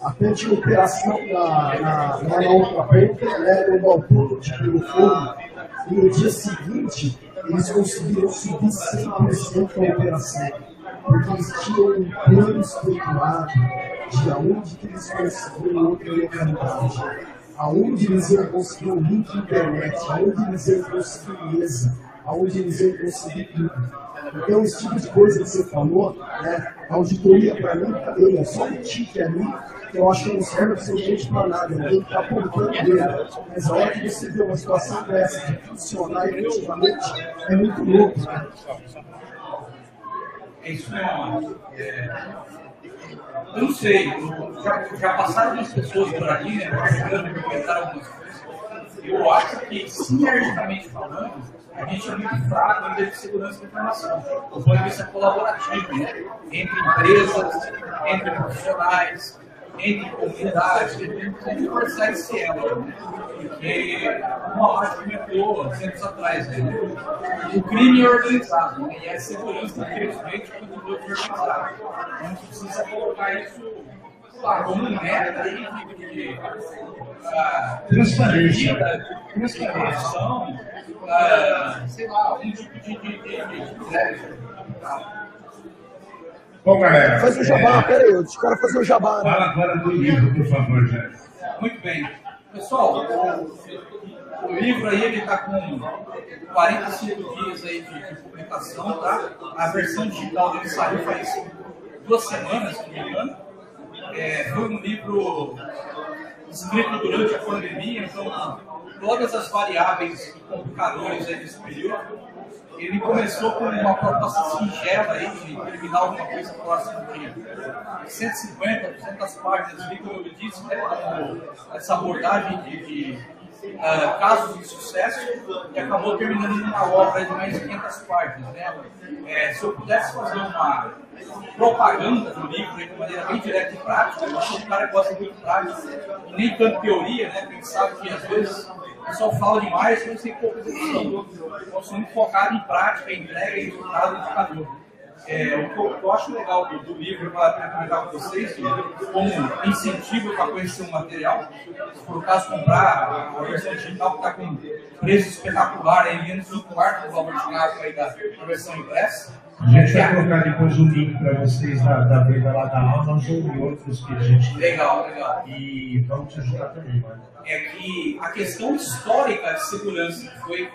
A TAM tinha operação na, na, na outra ponta, né, no balcão de pelo fogo, e no dia seguinte eles conseguiram subir 100% a operação porque eles tinham um plano estruturado de aonde que eles conseguiam outra localidade, aonde eles iam conseguir um link internet, aonde eles iam conseguir mesa, aonde eles iam conseguir tudo. Então, esse tipo de coisa que você falou, né, a auditoria para mim, ele é só um tique ali, que eu acho que não serve absolutamente para nada, ninguém está apontando dele. Mas a hora que você vê uma situação dessa de funcionar efetivamente, é muito louco. Né? É isso mesmo. É, eu não sei, eu- já, já passaram umas pessoas por ali, né? Comentaram algumas coisas. Eu acho que, sinergicamente falando, a gente é muito fraco ainda de segurança da informação. Do ponto de vista colaborativo, né? Entre empresas, entre profissionais, entre comunidades, a gente consegue se ela, né? Porque uma que comentou tempos atrás, né? o crime é organizado, né? e a segurança, infelizmente, continua desorganizada. Então a gente precisa colocar isso claro, como meta de, ah, Transparência. Ah, sei lá, algum tipo de, de. Bom, galera. Faz o jabá, pera aí, deixa o cara fazer o jabá. Né? Fala agora do livro, por favor, Jé. Muito bem. Pessoal, o, o livro aí ele está com 45 dias aí de, de publicação, tá? A versão digital dele saiu faz duas semanas, se não me engano. É, foi um livro escrito durante a pandemia, então todas as variáveis e complicadores aí desse período. Ele começou com uma proposta singela aí de terminar alguma coisa próxima de 150, 200 páginas, como eu disse, né, essa abordagem de, de ah, casos de sucesso e acabou terminando numa obra de mais de 500 páginas. Né? É, se eu pudesse fazer uma propaganda do livro de maneira bem direta e prática, eu sou um cara que gosta muito prática e nem tanto teoria, né? Sabe que às vezes o pessoal fala demais, mas tem pouca execução. Então, sou muito focado em prática, em entrega e resultado indicador. É, o que eu, eu acho legal do, do livro para comentar com vocês, como incentivo para conhecer o material, se o caso comprar a versão digital que está com preço espetacular, aí menos um quarto do valor de aí da, da versão impressa. A gente vai colocar depois o link para vocês da, da venda lá da Amazon e outros que a gente. Legal, legal. E vamos te ajudar também, mano. é que a questão histórica de segurança foi,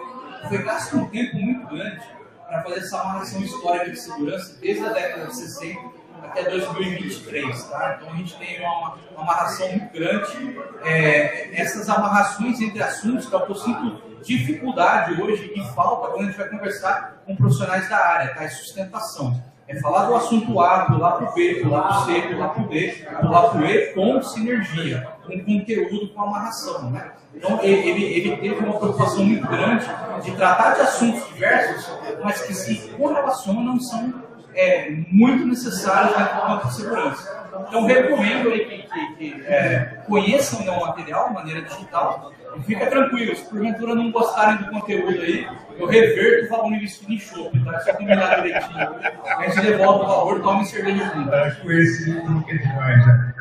foi gasto um tempo muito grande para fazer essa amarração histórica de segurança desde a década de 60 até 2023, tá? Então a gente tem uma, uma amarração muito grande. É, essas amarrações entre assuntos que eu sinto dificuldade hoje e falta quando a gente vai conversar com profissionais da área, tá? É sustentação. É falar do assunto A, pular para o B, pular para o C, pular para o D, pular para o E com sinergia, com conteúdo, com amarração. Né? Então, ele, ele, teve uma preocupação muito grande de tratar de assuntos diversos, mas que se correlacionam, são é, muito necessários do campo de segurança. Então, recomendo aí que, que, que é, conheçam o meu material de maneira digital e fica tranquilo, se porventura não gostarem do conteúdo aí, eu reverto o valor investido em chopp, tá? Só combinar direitinho. A gente devolve o valor, toma cerveja junto. Para com esse que é demais, já.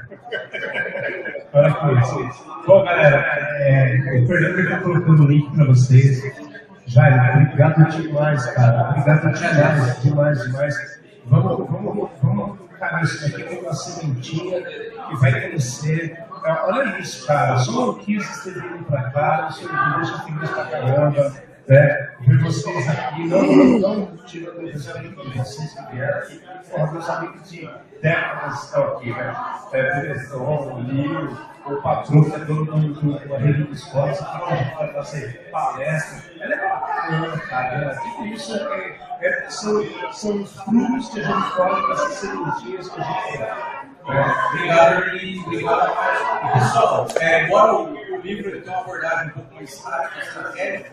Para com esse. Bom, galera, é, o Fernando está colocando o link para vocês. Jair, obrigado demais, cara. Obrigado demais, demais, demais. Vamos, vamos, vamos colocar isso aqui como uma sementinha que vai crescer. Olha isso, cara. Só maluquices ter vindo pra cá, isso me deixa feliz pra caramba. Né? Ver vocês aqui, não, não, tirando meus amigos de vocês que vieram aqui, porra, meus amigos de décadas estão aqui, né? É, o Lio, o que é dono do- do- de uma rede de aqui que a gente vai fazer palestra. É legal pra caramba, cara. Tudo isso é, é- são, são os frutos que a gente colhe dessas sementinhas que a gente tem. É, Obrigado e obrigado. Pessoal, é, embora o, o livro tenha uma abordagem um pouco mais tática, estratégica,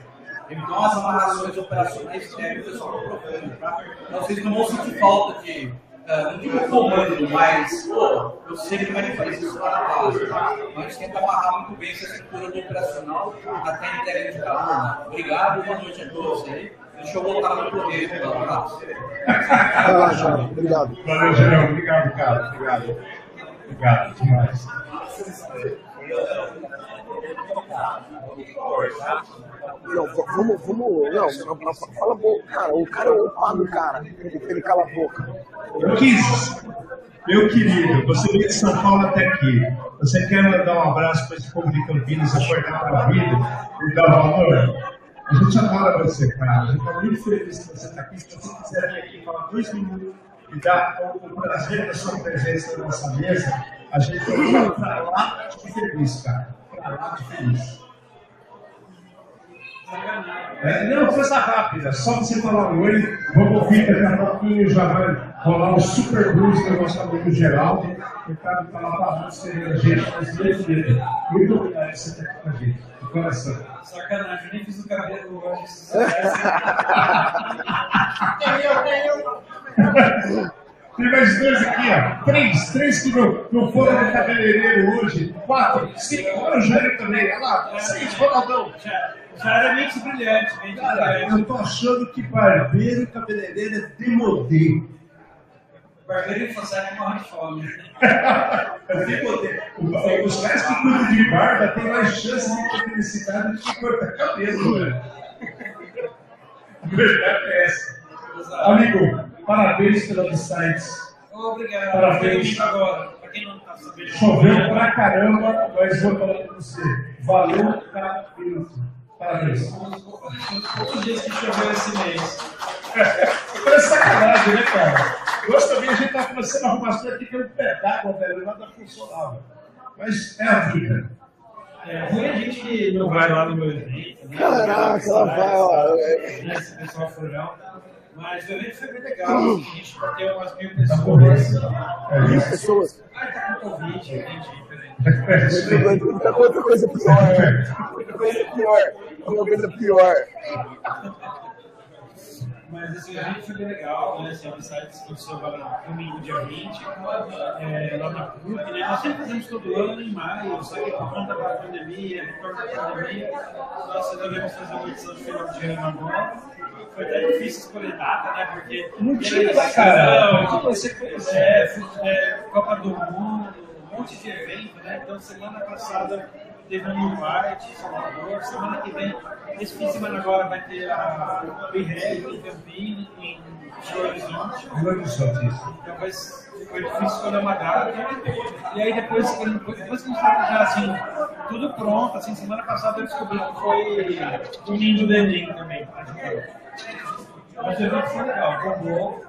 Então, as amarrações operacionais é o pessoal não procura, tá? Então, vocês não vão sentir falta de, uh, não digo comando, mas, pô, eu sei que vai fazer isso lá na base, tá? Mas tenta amarrar muito bem essa estrutura do operacional até a entrega de. Né? Obrigado, boa noite a todos aí. Deixa eu voltar no correio, tá? Relaxa, obrigado. Valeu, Gerão. Obrigado, cara. Obrigado. Obrigado demais. Não, vamos, vamos. Não, não, fala bom. Cara, o cara é o pago, cara. Ele, cala a boca. Kiss, meu querido, você veio de São Paulo até aqui. Você quer mandar um abraço para esse povo de Campinas acordar para a vida e dar valor? A gente adora você, cara. A gente está muito feliz que você está aqui. Se você quiser vir aqui falar dois minutos e dar o prazer da sua presença na nossa mesa, a gente vai para lá de feliz, cara. Para lá de feliz. É, não, coisa rápida, só você falar um oi, vamos ouvir daqui a pouquinho, já vai rolar o super blues do nosso amigo Geraldo. O cara tá lá para você, a gente, mas muito obrigado por você estar aqui com a gente, de coração. Sacanagem, eu nem fiz o cabelo hoje. Tem mais dois aqui, ó. Três, três que não, não foram no cabeleireiro hoje. Quatro, cinco, olha o Jair também. Olha lá, seis, Ronaldão. Já, já era mente brilhante, mente Cara, brilhante. eu tô achando que barbeiro e cabeleireiro é demodê. Barbeiro e façanha morre de fome. É demodê. Os caras que cuidam de barba têm mais chance de ter felicidade do que cortar cabelo, velho. A verdade é essa. Amigo, parabéns pela Insights. Obrigado. Parabéns. Agora. Pra quem não tá sabendo. Choveu pra caramba, mas vou falar pra você. Valeu, cara. Parabéns. Quantos dias que choveu esse mês? Parece sacanagem, né, cara? Hoje também a gente tá começando a arrumar as coisas aqui que é um pé d'água, velho, nada funcionava. Mas é a vida. É, ruim a gente não vai lá no meu evento. né? Caraca, ela vai, é- Né, Esse pessoal foi não. Mas o evento foi bem legal. assim, A gente bateu umas mil pessoas. É Mil isso. pessoas. Ah, tá com Covid, entendi. peraí. Tá outra coisa pior. Outra coisa pior. Uma coisa pior. Mas esse evento foi bem legal, né? Esse Upside que aconteceu agora no domingo, dia 20, é, lá na PUC, né? Nós sempre fazemos todo ano em maio, só que por conta da pandemia, por conta da pandemia, nós resolvemos fazer uma edição de final de ano agora. Foi até difícil escolher data, né? Porque Não tinha, eleição, cara. O que você fez? é, é, Copa do Mundo, um monte de evento, né? Então, semana passada teve um em Salvador. Semana que vem, esse fim de semana agora, vai ter a BREG em Campinas, em Belo Horizonte. Belo Horizonte, isso. Então, vai, foi difícil escolher uma data. E aí, depois, depois que a gente estava já assim, tudo pronto, assim, semana passada eu descobri que foi o Ninho do Enem também. Mas o evento foi legal, bombou.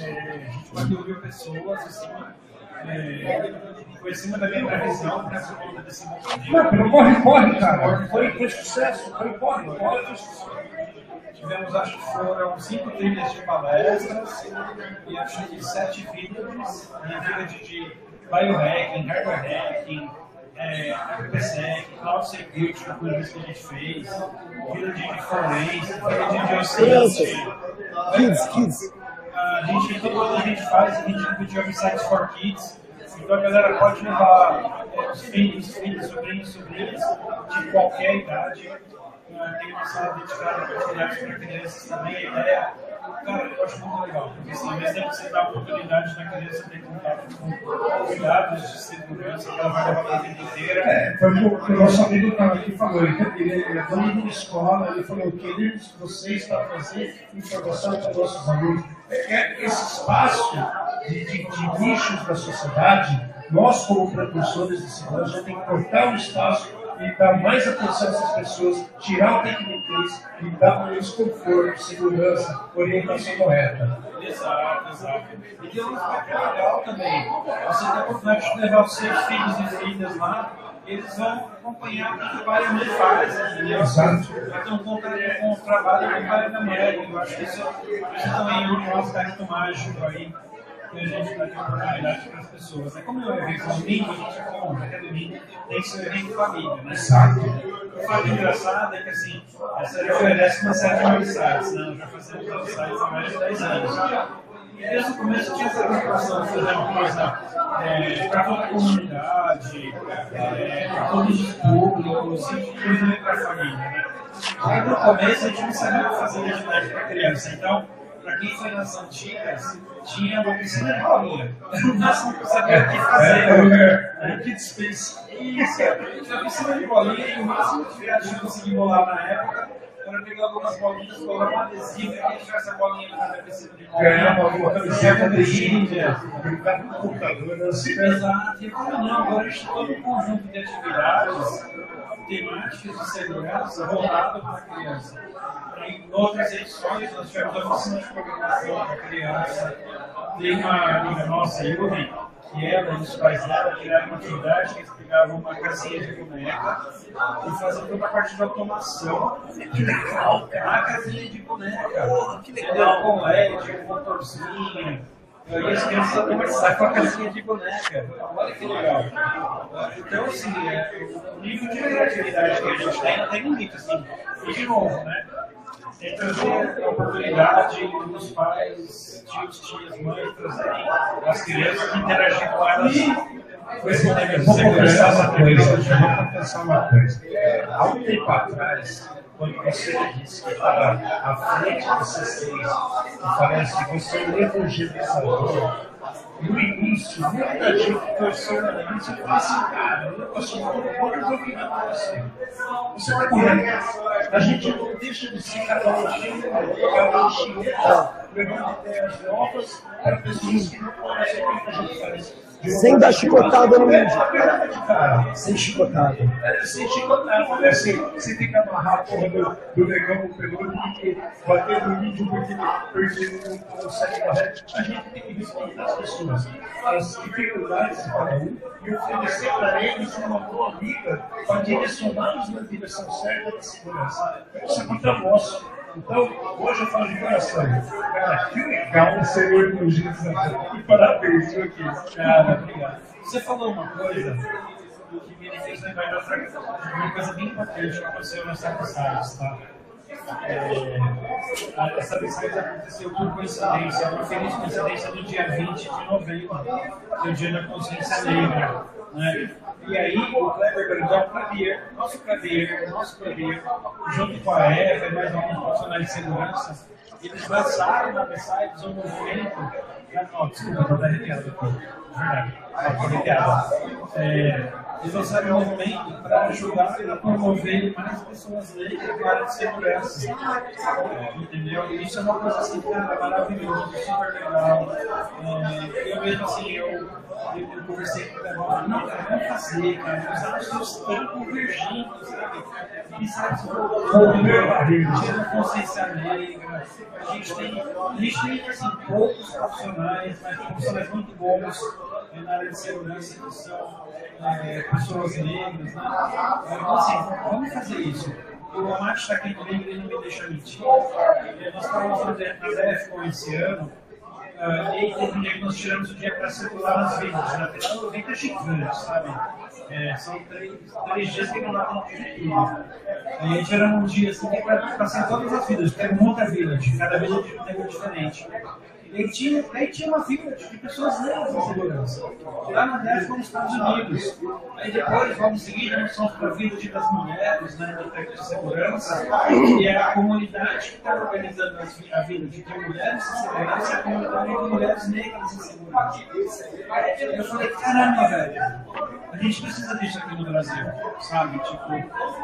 É, a gente bateu mil pessoas, assim. É, foi acima da minha previsão, né, por conta desse movimento. Não, pelo corre, corre, cara. Foi, foi sucesso. Foi, corre, corre. Tivemos, acho que foram cinco trilhas de palestras e acho que sete vídeos, e vídeos de biohacking, hardware hacking, é, IPsec, cloud security, que foi isso que a gente fez, vídeo de forense, vídeo de geociência. Kids, kids. A gente, todo a gente faz, a gente pediu websites for kids. Então a galera pode levar é, os filhos, filhos, sobrinhos, sobrinhas de qualquer idade. Tem uma sala dedicada para atividades para crianças também. A ideia, cara, eu acho muito legal, porque assim, tempo que você dá a oportunidade da criança ter contato com cuidados de segurança que ela vai levar para a vida inteira. É, foi o que o nosso amigo estava aqui falou. Ele, ele, é dono de escola, ele falou: queremos que vocês para trazer informação para os nossos alunos. É, é esse espaço de, de, de nichos da sociedade, nós, como propulsores de segurança, já tem que cortar o espaço e dar mais atenção a essas pessoas, tirar o tecniquez e dar para eles conforto, segurança, orientação correta. Exato, exato. E tem um aspecto legal também. Você tem a oportunidade de levar os seus filhos e filhas lá, eles vão acompanhar o que o pai faz? Exato. Vai ter um contato com o trabalho do pai e da mãe. Eu acho que isso, isso também é um aspecto mágico aí. Que a gente dá de oportunidade para as pessoas. É como eu evento domingo, a gente compra, até domingo, tem que ser evento família, né? Exato. O fato engraçado é que assim, essa série oferece uma série de websites, né? Já fazemos websites há mais de 10 anos. E desde o começo tinha essa preocupação de fazer uma coisa é, para toda a comunidade, é, para todos os públicos, inclusive para a família. Né? Aí no começo a gente não sabia fazer atividade para criança, então, para quem foi nas antigas, tinha uma piscina de bolinha. No máximo que eu sabia o que fazer. Aí que dispensa. Isso, a piscina de bolinha, e o máximo que a gente conseguiu bolar na época era pegar algumas bolinhas, colar um adesivo e deixar essa bolinha na piscina de bolinha. Ganhava alguma camiseta do Índia. brincar com computador, assim. Exato. E como não, agora a gente tem todo um conjunto de atividades temáticas de segurança voltado para a criança. Em outras edições, nós tivemos a oficina de programação para criança. Tem uma amiga nossa, Yuri, que ela e os pais dela criaram uma atividade que eles pegavam uma casinha de boneca e faziam toda a parte de automação. Que legal! A casinha de boneca. Que legal! Com LED, com motorzinho. E as crianças conversavam com a casinha de boneca. Olha que legal. Então, assim, é, o nível de criatividade que a gente tem não tem limite, assim. E de novo, né? Que trazer a oportunidade dos pais, tios, tias, mães, trazerem as crianças interagir com elas Vou confessar uma coisa, vou confessar uma coisa. Há um tempo atrás, quando você disse que estava à frente do C6 e parece que você é um evangelizador, no início, muita gente torceu na início e falou assim, cara, eu não consigo eu vou virar com você. Você está correto. A gente não deixa de ser cada um cada um chinês, levando ideias novas para pessoas que não conhecem o que a gente faz. Sem dar chicotada no É cara. Sem chicotada. É, Sem chicotada, né? Assim, você tem que amarrar a porra do, do negão peludo e bater no índio porque, porque não consegue correr. A gente tem que respeitar as pessoas, as dificuldades de cada um e oferecer para eles uma boa vida para direcioná-los na direção certa da segurança. Isso é muito nosso. Então, hoje eu falo de coração. Cara, que legal ser o evangelizador. E parabéns, viu, aqui. Cara, obrigado. Você falou uma coisa que me fez lembrar de uma coisa bem importante que aconteceu nas Sapsides, tá? É, essa pesquisa aconteceu por coincidência, uma feliz coincidência do dia 20 de novembro, que é o dia da consciência negra. Né? E aí, o Kleber Brandão, Clavier, nosso Clavier, nosso Clavier, junto com a Eva e mais alguns profissionais de segurança, eles lançaram na Mercedes um movimento. Não, desculpa, estou arrepiado aqui. Verdade, estou arrepiado. É, eles lançaram um movimento para ajudar a promover mais pessoas negras na área de segurança. Entendeu? E Isso é uma coisa assim, cara, maravilhosa, super legal. É, eu mesmo assim, eu, eu, eu conversei com o Carol, não, cara, vamos fazer, cara. Os anos estão convergindo, sabe? E sabe, tira a consciência negra. A gente tem, a gente tem assim, poucos profissionais, mas profissionais muito bons é, na área de segurança que são é, pessoas negras. Né? Então, assim, vamos fazer isso. O Amate está aqui comigo, ele não me deixa mentir. É, Nós estávamos na DEFCON esse ano. Ah, e aí teve dia que nós tiramos o dia para circular nas vidas. Na verdade, o evento é gigante, sabe? É, são três, três dias que não dá para. Aí a gente era um dia assim que é para em todas as vidas, tem muita village, cada village de um tempo diferente. Aí tinha, aí tinha uma village de pessoas negras em segurança. Lá na DEF nos Estados Unidos. Aí depois, logo em seguida, nós fomos para a village das mulheres, né, da técnica de segurança, e é a comunidade que está organizando a village de mulheres em segurança e a comunidade de mulheres negras em segurança. Eu falei, caramba, velho, a gente precisa disso aqui no Brasil, sabe? Tipo,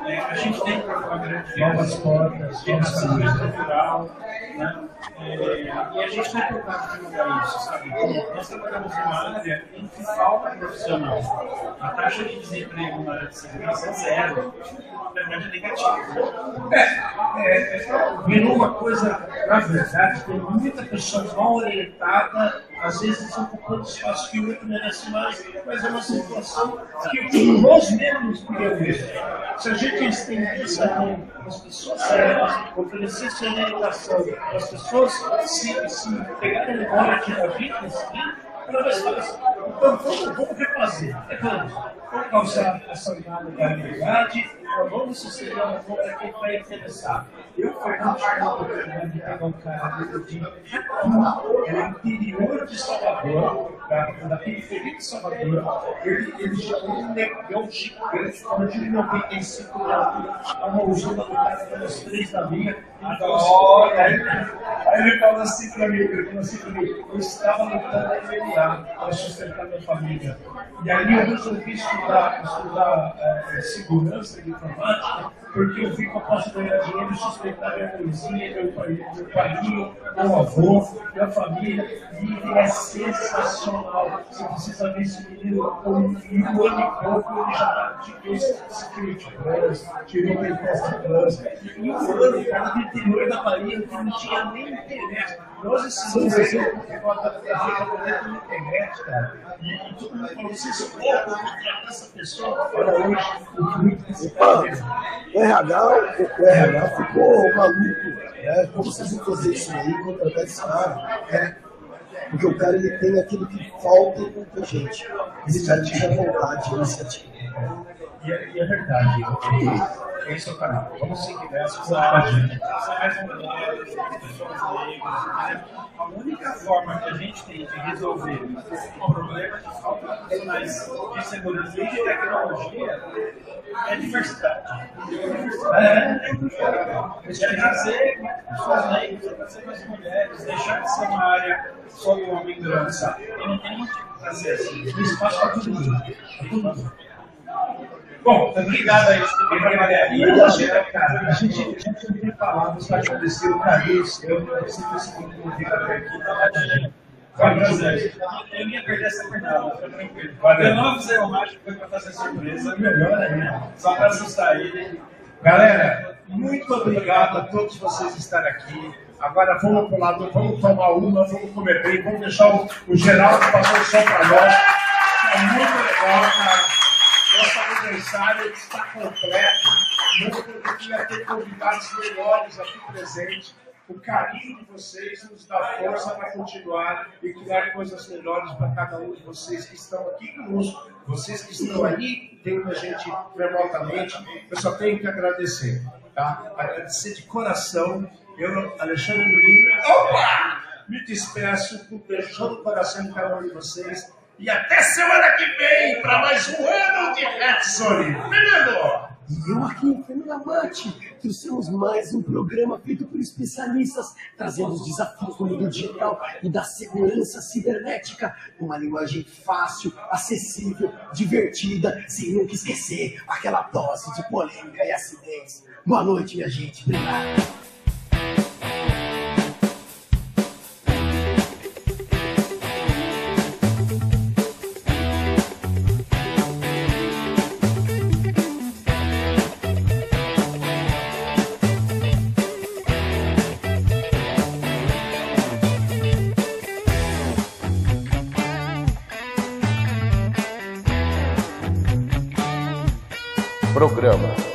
é, a gente tem uma grande Novas portas, caminhos. estrutural, né? É, e a gente é preocupado de mudar isso, sabe? Nós trabalhamos numa área em que falta profissional. A taxa de desemprego na área de segurança é zero. Na verdade, é negativo. É, é, virou uma coisa, na verdade, tem muita pessoa mal orientada, às vezes ocupando espaço que o outro merece mais, mas é uma situação que nós mesmos criamos. Se a gente estendesse a mão as pessoas certas, oferecesse orientação as pessoas se, se pegarem no bonde da vida, assim, para mais fácil. Então vamos, vamos refazer. É vamos. Vamos causar essa unidade da realidade, vamos seria uma compra que vai interessar? Eu, Fernando, tive a oportunidade de pegar um cara de do interior de Salvador, da, da periferia de Salvador. Ele, ele já um negão gigante, de 95 de altura, a mãozinha do cara pelos três da linha. Olha, aí, aí ele falou assim para mim, ele falou assim para mim, eu estava lutando MMA para sustentar minha família. E aí eu resolvi estudar, estudar é, segurança de informática, porque eu vi que eu posso ganhar dinheiro e sustentar minha mãezinha, meu pai, meu padrinho, meu avô, minha família. E é sensacional. Você precisa ver esse menino com um ano e pouco, ele já tirou Security Plus, tirou Pentest Plus. E um ano, cara, do interior da Bahia, que não tinha nem internet. Nós ensinamos esse negócio da poder na internet, cara. O RH, o RH ficou maluco. Né? Como vocês vão fazer isso aí, contratar esse cara? Né? Porque o cara ele tem aquilo que falta em muita gente. Esse cara tinha vontade, iniciativa. E é, e é verdade. Esse é o canal. Vamos seguir nessa página. mais um. A única forma que a gente tem de resolver o problema de falta de profissionais de segurança e de tecnologia é diversidade. É, Isso quer dizer pessoas leigas, trazer mais mulheres, deixar de ser uma área só do homem branco. E não tem acesso. Espaço para todo mundo. Bom, obrigado aí. E a gente, a gente, a gente não tem palavras para agradecer o carinho seu, você conseguiu convir até aqui, tá Vai, prazer. Eu ia perder essa pernada, fica tranquilo. Eu não avisei o Mágico, foi para fazer surpresa. Melhor ainda. Só para assustar ele. Galera, muito obrigado a todos vocês estarem aqui. Agora vamos para lado, vamos tomar uma, vamos comer bem, vamos deixar o, o Geraldo passar o som para nós. É muito legal, cara. Aniversário está completo. Não poderia ter convidados melhores aqui presentes. O carinho de vocês nos dá força para continuar e criar coisas melhores para cada um de vocês que estão aqui conosco. Vocês que estão aí, vendo a gente remotamente, eu só tenho que agradecer. Tá? Agradecer de coração. Eu, Alexandre Nurinho, opa! Me despeço com um beijão no coração de cada um de vocês. E até semana que vem para mais um ano de Redzone. Menino! E eu aqui em Fernanda Mate trouxemos mais um programa feito por especialistas, trazendo os desafios do mundo digital e da segurança cibernética, uma linguagem fácil, acessível, divertida, sem nunca esquecer aquela dose de polêmica e acidentes. Boa noite, minha gente. Obrigado. Programa Ed Zone.